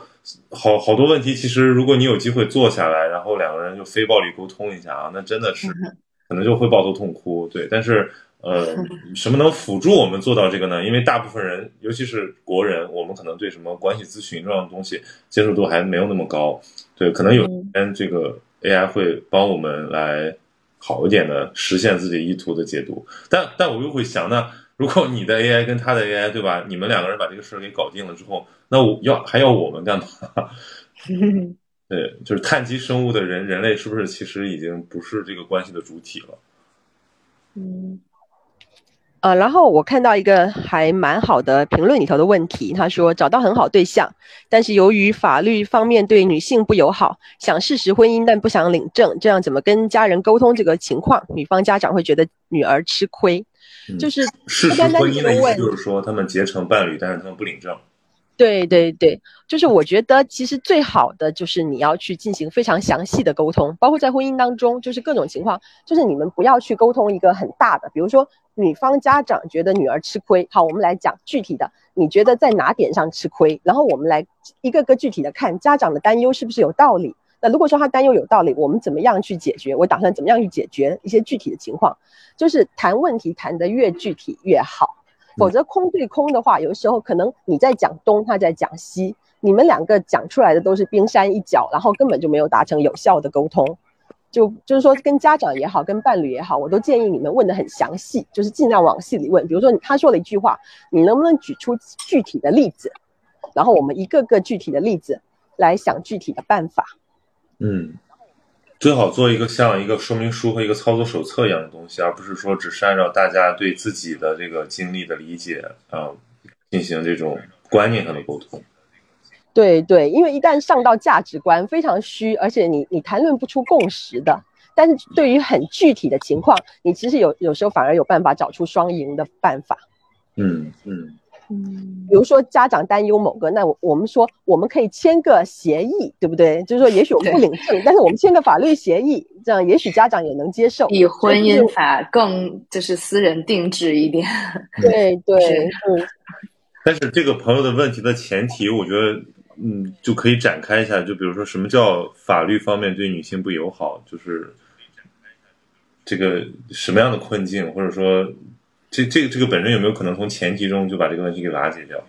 好好多问题，其实如果你有机会坐下来，然后两个人就非暴力沟通一下啊，那真的是可能就会抱头痛哭。对，但是呃，什么能辅助我们做到这个呢？因为大部分人，尤其是国人，我们可能对什么关系咨询这样的东西接受度还没有那么高。对，可能有天这个 AI 会帮我们来好一点的实现自己意图的解读，但但我又会想，那如果你的 AI 跟他的 AI 对吧，你们两个人把这个事儿给搞定了之后，那我要还要我们干嘛？对，就是碳基生物的人，人类是不是其实已经不是这个关系的主体了？嗯，呃，然后我看到一个还蛮好的评论里头的问题，他说找到很好对象，但是由于法律方面对女性不友好，想事实婚姻但不想领证，这样怎么跟家人沟通这个情况？女方家长会觉得女儿吃亏，嗯就是事实婚姻的意思就是说，他们结成伴侣，但是他们不领证。对对对，就是我觉得其实最好的就是你要去进行非常详细的沟通，包括在婚姻当中，就是各种情况，就是你们不要去沟通一个很大的，比如说女方家长觉得女儿吃亏，好，我们来讲具体的，你觉得在哪点上吃亏，然后我们来一个个具体的看家长的担忧是不是有道理。那如果说他担忧有道理，我们怎么样去解决？我打算怎么样去解决一些具体的情况，就是谈问题谈得越具体越好。否则空对空的话，有时候可能你在讲东，他在讲西，你们两个讲出来的都是冰山一角，然后根本就没有达成有效的沟通。就就是说，跟家长也好，跟伴侣也好，我都建议你们问的很详细，就是尽量往细里问。比如说他说了一句话，你能不能举出具体的例子？然后我们一个个具体的例子来想具体的办法。嗯，最好做一个像一个说明书和一个操作手册一样的东西，而不是说只是按照大家对自己的这个经历的理解啊、进行这种观念上的沟通。对对，因为一旦上到价值观非常虚，而且你你谈论不出共识的，但是对于很具体的情况，你其实有有时候反而有办法找出双赢的办法。嗯嗯嗯比如说家长担忧某个，那我我们说我们可以签个协议，对不对？就是说也许我们不领证，但是我们签个法律协议，这样也许家长也能接受。比婚姻法更就是私人定制一点。对对，嗯，但是这个朋友的问题的前提，我觉得，嗯，就可以展开一下。就比如说，什么叫法律方面对女性不友好？就是这个什么样的困境，或者说，这这个这个本身有没有可能从前提中就把这个问题给瓦解掉？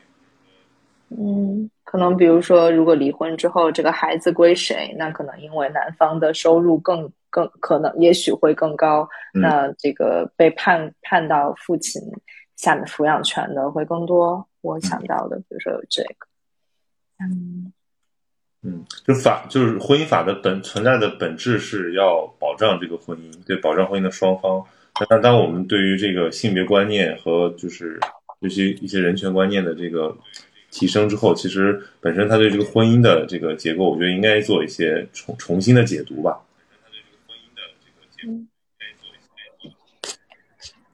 嗯，可能比如说，如果离婚之后这个孩子归谁，那可能因为男方的收入更更可能也许会更高，那这个被判判到父亲下面抚养权的会更多。我想到的，比如说有这个，嗯嗯，就法就是婚姻法的本存在的本质是要保障这个婚姻，对保障婚姻的双方。但当我们对于这个性别观念和就是尤其一些人权观念的这个。提升之后，其实本身他对这个婚姻的这个结构，我觉得应该做一些重重新的解读吧。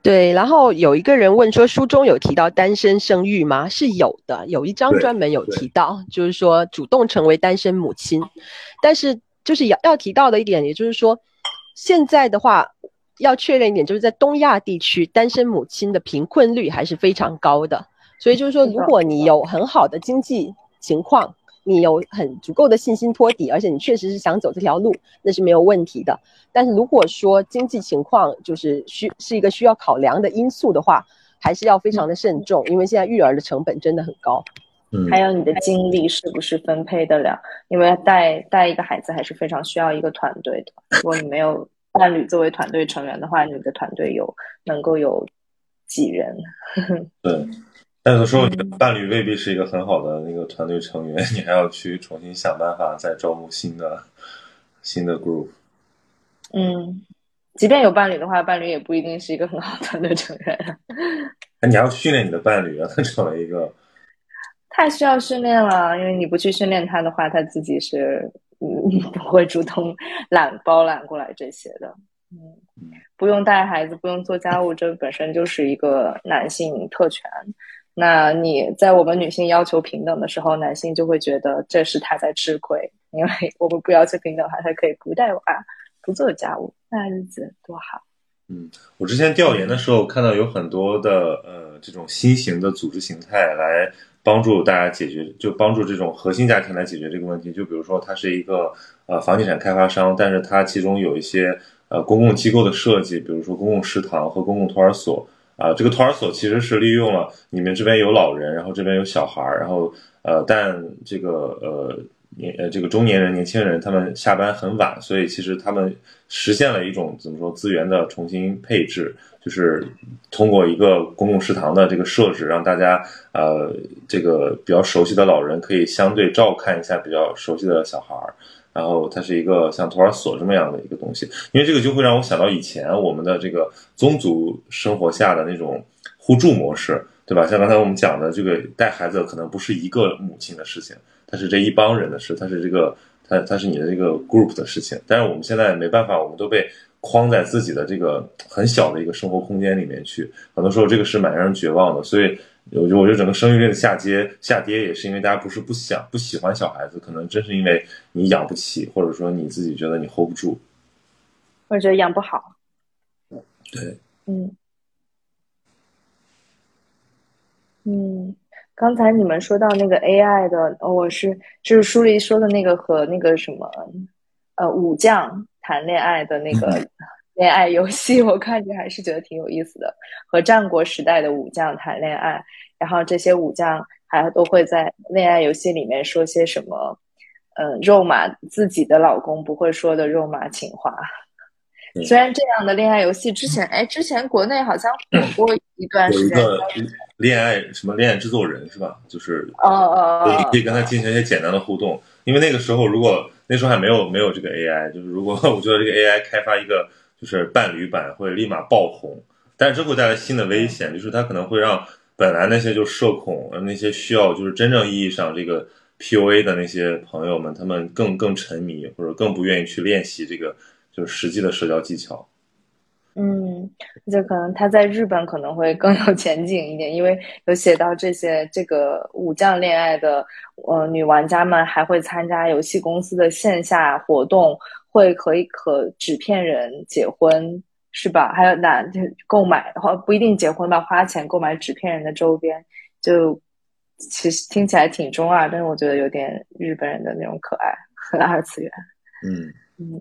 对，然后有一个人问说，书中有提到单身生育吗？是有的，有一章专门有提到，就是说主动成为单身母亲。但是就是要要提到的一点，也就是说，现在的话要确认一点，就是在东亚地区，单身母亲的贫困率还是非常高的。所以就是说，如果你有很好的经济情况，你有很足够的信心托底，而且你确实是想走这条路，那是没有问题的。但是如果说经济情况就是需是一个需要考量的因素的话，还是要非常的慎重，因为现在育儿的成本真的很高。嗯，还有你的精力是不是分配得了？因为带带一个孩子还是非常需要一个团队的。如果你没有伴侣作为团队成员的话，你的团队有能够有几人？对。但有的时候，你的伴侣未必是一个很好的那个团队成员，你还要去重新想办法再招募新的新的 group。嗯，即便有伴侣的话，伴侣也不一定是一个很好的团队成员。那 你要训练你的伴侣，让 他成为一个。太需要训练了，因为你不去训练他的话，他自己是 嗯不会主动揽包揽过来这些的。嗯，不用带孩子，不用做家务，这本身就是一个男性特权。那你在我们女性要求平等的时候，男性就会觉得这是他在吃亏，因为 我们不要求平等，他才可以不带娃、不做家务，那日子多好。嗯，我之前调研的时候看到有很多的呃这种新型的组织形态来帮助大家解决，就帮助这种核心家庭来解决这个问题。就比如说，它是一个呃房地产开发商，但是它其中有一些呃公共机构的设计，比如说公共食堂和公共托儿所。啊，这个托儿所其实是利用了你们这边有老人，然后这边有小孩儿，然后呃，但这个呃年呃这个中年人、年轻人他们下班很晚，所以其实他们实现了一种怎么说资源的重新配置，就是通过一个公共食堂的这个设置，让大家呃这个比较熟悉的老人可以相对照看一下比较熟悉的小孩儿。然后它是一个像托儿所这么样的一个东西，因为这个就会让我想到以前我们的这个宗族生活下的那种互助模式，对吧？像刚才我们讲的，这个带孩子可能不是一个母亲的事情，它是这一帮人的事，它是这个它它是你的这个 group 的事情。但是我们现在没办法，我们都被框在自己的这个很小的一个生活空间里面去，很多时候这个是蛮让人绝望的，所以。我觉得，我觉得整个生育率的下跌下跌，也是因为大家不是不想不喜欢小孩子，可能真是因为你养不起，或者说你自己觉得你 hold 不住，或者养不好。对，嗯嗯，刚才你们说到那个 AI 的，我是就是书里说的那个和那个什么呃武将谈恋爱的那个。恋爱游戏，我看着还是觉得挺有意思的。和战国时代的武将谈恋爱，然后这些武将还都会在恋爱游戏里面说些什么，嗯，肉麻自己的老公不会说的肉麻情话。虽然这样的恋爱游戏之前，哎，之前国内好像火过一段时间。有一个恋爱什么恋爱制作人是吧？就是哦哦哦，可以跟他进行一些简单的互动。因为那个时候，如果那时候还没有没有这个 AI，就是如果 我觉得这个 AI 开发一个。就是伴侣版会立马爆红，但是这会带来新的危险，就是它可能会让本来那些就社恐、那些需要就是真正意义上这个 PUA 的那些朋友们，他们更更沉迷或者更不愿意去练习这个就是实际的社交技巧。嗯，就可能他在日本可能会更有前景一点，因为有写到这些这个武将恋爱的呃女玩家们还会参加游戏公司的线下活动。会可以和纸片人结婚是吧？还有男就购买，或不一定结婚吧，花钱购买纸片人的周边，就其实听起来挺中二，但是我觉得有点日本人的那种可爱和二次元。嗯嗯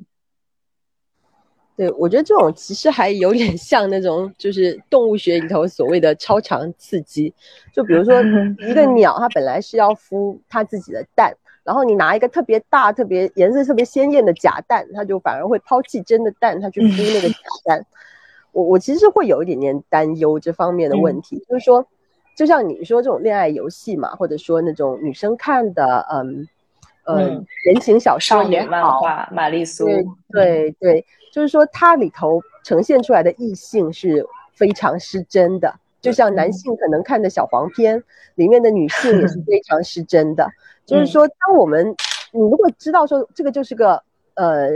对，我觉得这种其实还有点像那种，就是动物学里头所谓的超常刺激。就比如说，一个鸟它本来是要孵它自己的蛋，然后你拿一个特别大、特别颜色特别鲜艳的假蛋，它就反而会抛弃真的蛋，它去孵那个假蛋。我我其实会有一点点担忧这方面的问题，就是说，就像你说这种恋爱游戏嘛，或者说那种女生看的，嗯。呃，言情小说也好，玛丽苏，对对对，就是说它里头呈现出来的异性是非常失真的，就像男性可能看的小黄片里面的女性也是 非常失真的。就是说，当我们你如果知道说这个就是个呃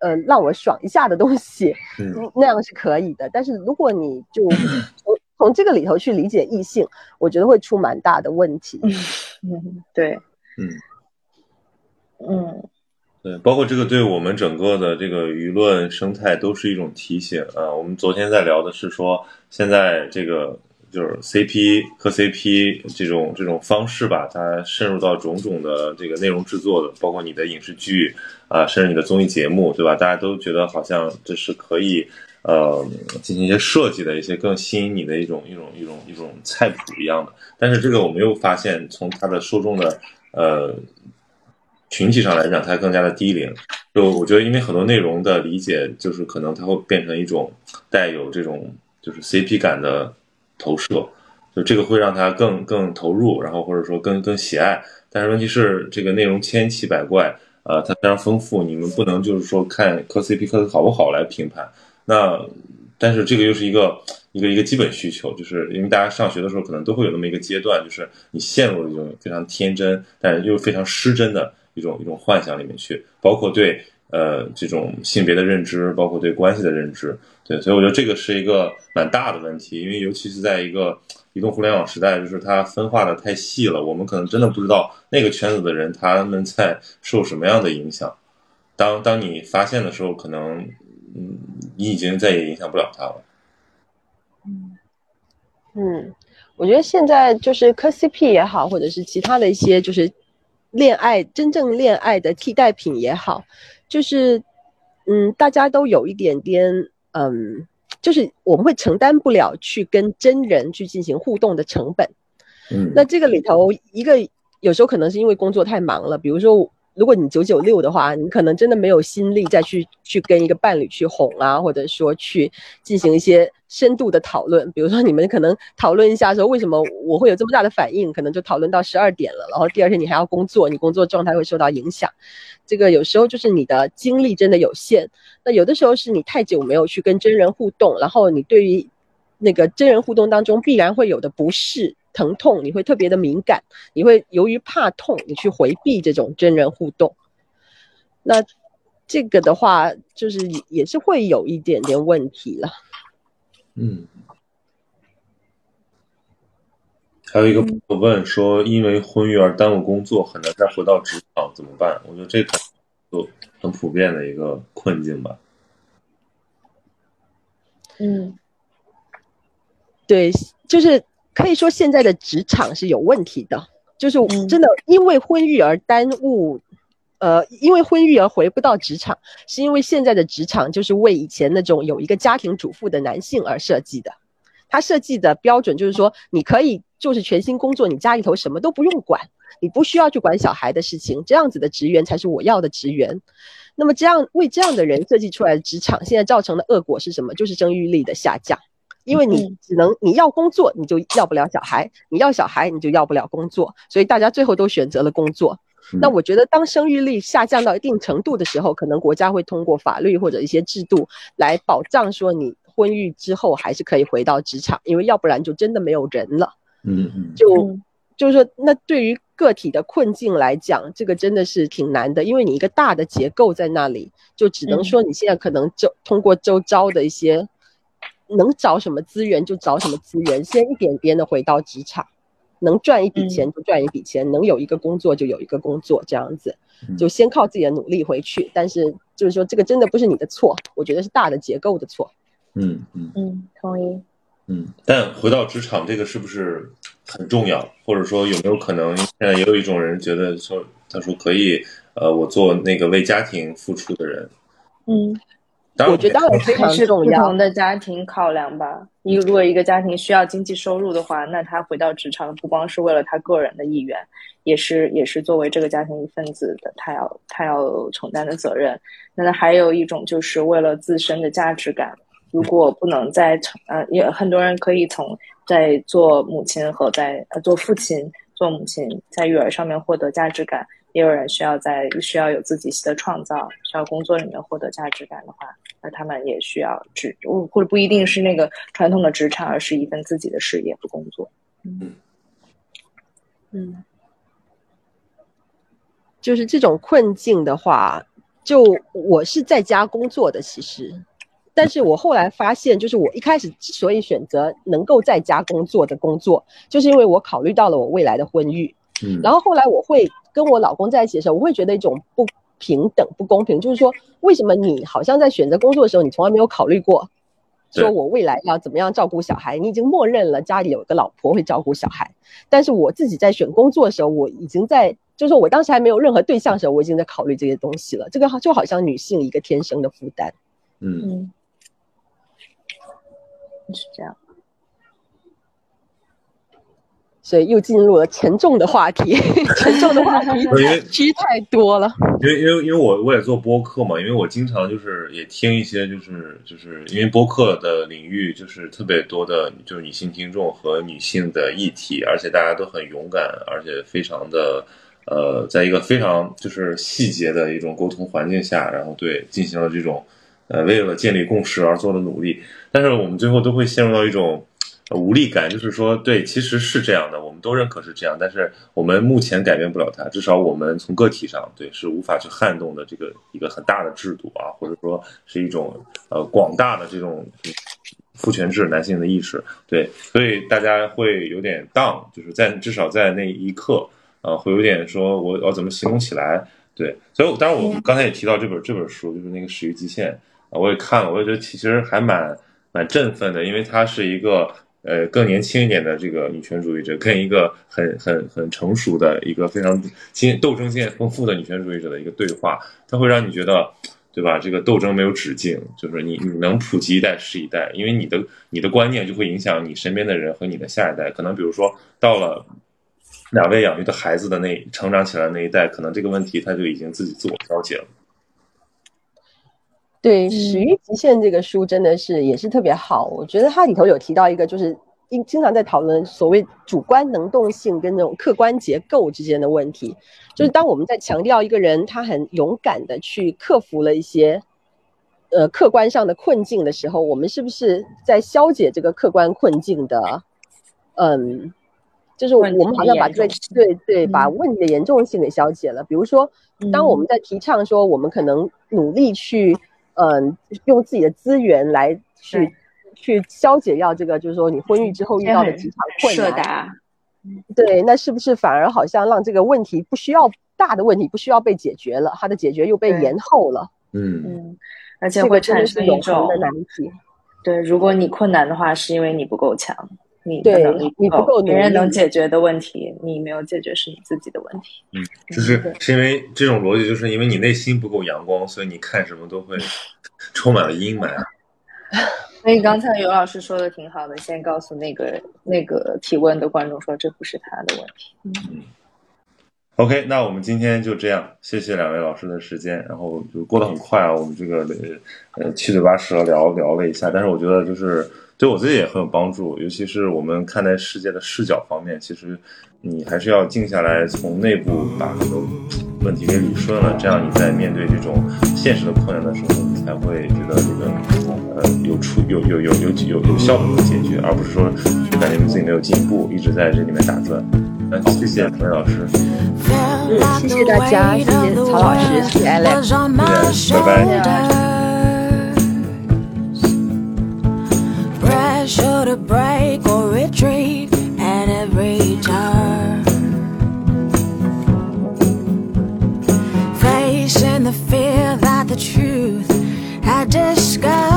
呃让我爽一下的东西，那样是可以的。但是如果你就 从从这个里头去理解异性，我觉得会出蛮大的问题。嗯，对，嗯。嗯，对，包括这个对我们整个的这个舆论生态都是一种提醒啊。我们昨天在聊的是说，现在这个就是 CP 磕 CP 这种这种方式吧，它渗入到种种的这个内容制作的，包括你的影视剧啊，甚至你的综艺节目，对吧？大家都觉得好像这是可以呃进行一些设计的一些更吸引你的一种一种一种一种菜谱一样的。但是这个我们又发现，从它的受众的呃。群体上来讲，它更加的低龄。就我觉得，因为很多内容的理解，就是可能它会变成一种带有这种就是 CP 感的投射，就这个会让它更更投入，然后或者说更更喜爱。但是问题是，这个内容千奇百怪，呃，它非常丰富，你们不能就是说看磕 CP 磕的好不好来评判。那但是这个又是一个一个一个基本需求，就是因为大家上学的时候可能都会有那么一个阶段，就是你陷入了一种非常天真，但又非常失真的。一种一种幻想里面去，包括对呃这种性别的认知，包括对关系的认知，对，所以我觉得这个是一个蛮大的问题，因为尤其是在一个移动互联网时代，就是它分化的太细了，我们可能真的不知道那个圈子的人他们在受什么样的影响。当当你发现的时候，可能嗯你已经再也影响不了他了。嗯嗯，我觉得现在就是磕 CP 也好，或者是其他的一些就是。恋爱真正恋爱的替代品也好，就是，嗯，大家都有一点点，嗯，就是我们会承担不了去跟真人去进行互动的成本。嗯，那这个里头一个有时候可能是因为工作太忙了，比如说。如果你九九六的话，你可能真的没有心力再去去跟一个伴侣去哄啊，或者说去进行一些深度的讨论。比如说，你们可能讨论一下说为什么我会有这么大的反应，可能就讨论到十二点了，然后第二天你还要工作，你工作状态会受到影响。这个有时候就是你的精力真的有限。那有的时候是你太久没有去跟真人互动，然后你对于那个真人互动当中必然会有的不适。疼痛，你会特别的敏感，你会由于怕痛，你去回避这种真人互动。那这个的话，就是也是会有一点点问题了。嗯。还有一个朋友问说，因为婚育而耽误工作，很难再回到职场，怎么办？我觉得这可能就很普遍的一个困境吧。嗯，对，就是。可以说现在的职场是有问题的，就是真的因为婚育而耽误，呃，因为婚育而回不到职场，是因为现在的职场就是为以前那种有一个家庭主妇的男性而设计的，他设计的标准就是说，你可以就是全心工作，你家里头什么都不用管，你不需要去管小孩的事情，这样子的职员才是我要的职员。那么这样为这样的人设计出来的职场，现在造成的恶果是什么？就是生育力的下降。因为你只能你要工作，你就要不了小孩；你要小孩，你就要不了工作。所以大家最后都选择了工作。那我觉得，当生育率下降到一定程度的时候，可能国家会通过法律或者一些制度来保障，说你婚育之后还是可以回到职场，因为要不然就真的没有人了。嗯嗯。就就是说，那对于个体的困境来讲，这个真的是挺难的，因为你一个大的结构在那里，就只能说你现在可能就通过周遭的一些。能找什么资源就找什么资源，先一点点的回到职场，能赚一笔钱就赚一笔钱，能有一个工作就有一个工作，这样子就先靠自己的努力回去。但是就是说，这个真的不是你的错，我觉得是大的结构的错。嗯嗯嗯，同意。嗯，但回到职场，这个是不是很重要？或者说有没有可能，现在也有一种人觉得说，他说可以，呃，我做那个为家庭付出的人。嗯，我觉得当然非常是重要不同。的家庭考量吧。一如果一个家庭需要经济收入的话，那他回到职场不光是为了他个人的意愿，也是也是作为这个家庭一份子的，他要他要承担的责任。那还有一种就是为了自身的价值感。如果不能在从呃，也很多人可以从在做母亲和在呃做父亲、做母亲在育儿上面获得价值感，也有人需要在需要有自己的创造，需要工作里面获得价值感的话，那他们也需要职，或者不一定是那个传统的职场，而是一份自己的事业和工作。嗯嗯就是这种困境的话，就我是在家工作的，其实，但是我后来发现，就是我一开始之所以选择能够在家工作的工作，就是因为我考虑到了我未来的婚育。嗯，然后后来我会跟我老公在一起的时候，我会觉得一种不平等、不公平，就是说，为什么你好像在选择工作的时候，你从来没有考虑过，说我未来要怎么样照顾小孩？你已经默认了家里有个老婆会照顾小孩，但是我自己在选工作的时候，我已经在，就是说我当时还没有任何对象的时候，我已经在考虑这些东西了。这个就好像女性一个天生的负担。嗯，嗯，是这样。所以又进入了沉重的话题，沉重的话题因为区太多了。因为因为因为我我也做播客嘛，因为我经常就是也听一些就是就是因为播客的领域就是特别多的就是女性听众和女性的议题，而且大家都很勇敢，而且非常的呃，在一个非常就是细节的一种沟通环境下，然后对进行了这种呃为了建立共识而做的努力，但是我们最后都会陷入到一种。无力感，就是说，对，其实是这样的，我们都认可是这样，但是我们目前改变不了它，至少我们从个体上，对，是无法去撼动的这个一个很大的制度啊，或者说是一种呃广大的这种父权制男性的意识，对，所以大家会有点 down，就是在至少在那一刻，呃，会有点说我要怎么行动起来，对，所以当然我刚才也提到这本这本书，就是那个《始于极限》啊，我也看了，我也觉得其实还蛮蛮振奋的，因为它是一个。呃，更年轻一点的这个女权主义者，跟一个很很很成熟的一个非常经斗争经验丰富的女权主义者的一个对话，它会让你觉得，对吧？这个斗争没有止境，就是你你能普及一代是一代，因为你的你的观念就会影响你身边的人和你的下一代。可能比如说到了两位养育的孩子的那成长起来的那一代，可能这个问题他就已经自己自我消解了。对《始于极限》这个书真的是也是特别好，我觉得它里头有提到一个，就是经经常在讨论所谓主观能动性跟那种客观结构之间的问题。就是当我们在强调一个人他很勇敢的去克服了一些呃客观上的困境的时候，我们是不是在消解这个客观困境的？嗯，就是我们好像把这个对对把问题的严重性给消解了。比如说，当我们在提倡说我们可能努力去。嗯，用自己的资源来去去消解掉这个，就是说你婚育之后遇到的职场困难。对，那是不是反而好像让这个问题不需要大的问题不需要被解决了，它的解决又被延后了？嗯嗯，而且会产生一种的难题。对，如果你困难的话，是因为你不够强，你对你不够别人能解决的问题，你没有解决是你自己的问题。嗯，就是是因为这种逻辑，就是因为你内心不够阳光，所以你看什么都会 充满了阴霾。所以刚才尤老师说的挺好的，先告诉那个那个提问的观众说，这不是他的问题。嗯。OK，那我们今天就这样，谢谢两位老师的时间，然后就过得很快啊，我们这个呃七嘴八舌聊聊了一下，但是我觉得就是对我自己也很有帮助，尤其是我们看待世界的视角方面，其实你还是要静下来，从内部把很多问题给理顺了，这样你在面对这种现实的困难的时候，你才会觉得这个呃有出有有有有有有效的解决，而不是说感觉自己没有进步，一直在这里面打转。那谢谢陈老师，嗯，谢谢大家，谢谢曹老师，谢谢 Alex，谢谢，拜拜。To break or retreat at every turn. Facing the fear that the truth had discovered.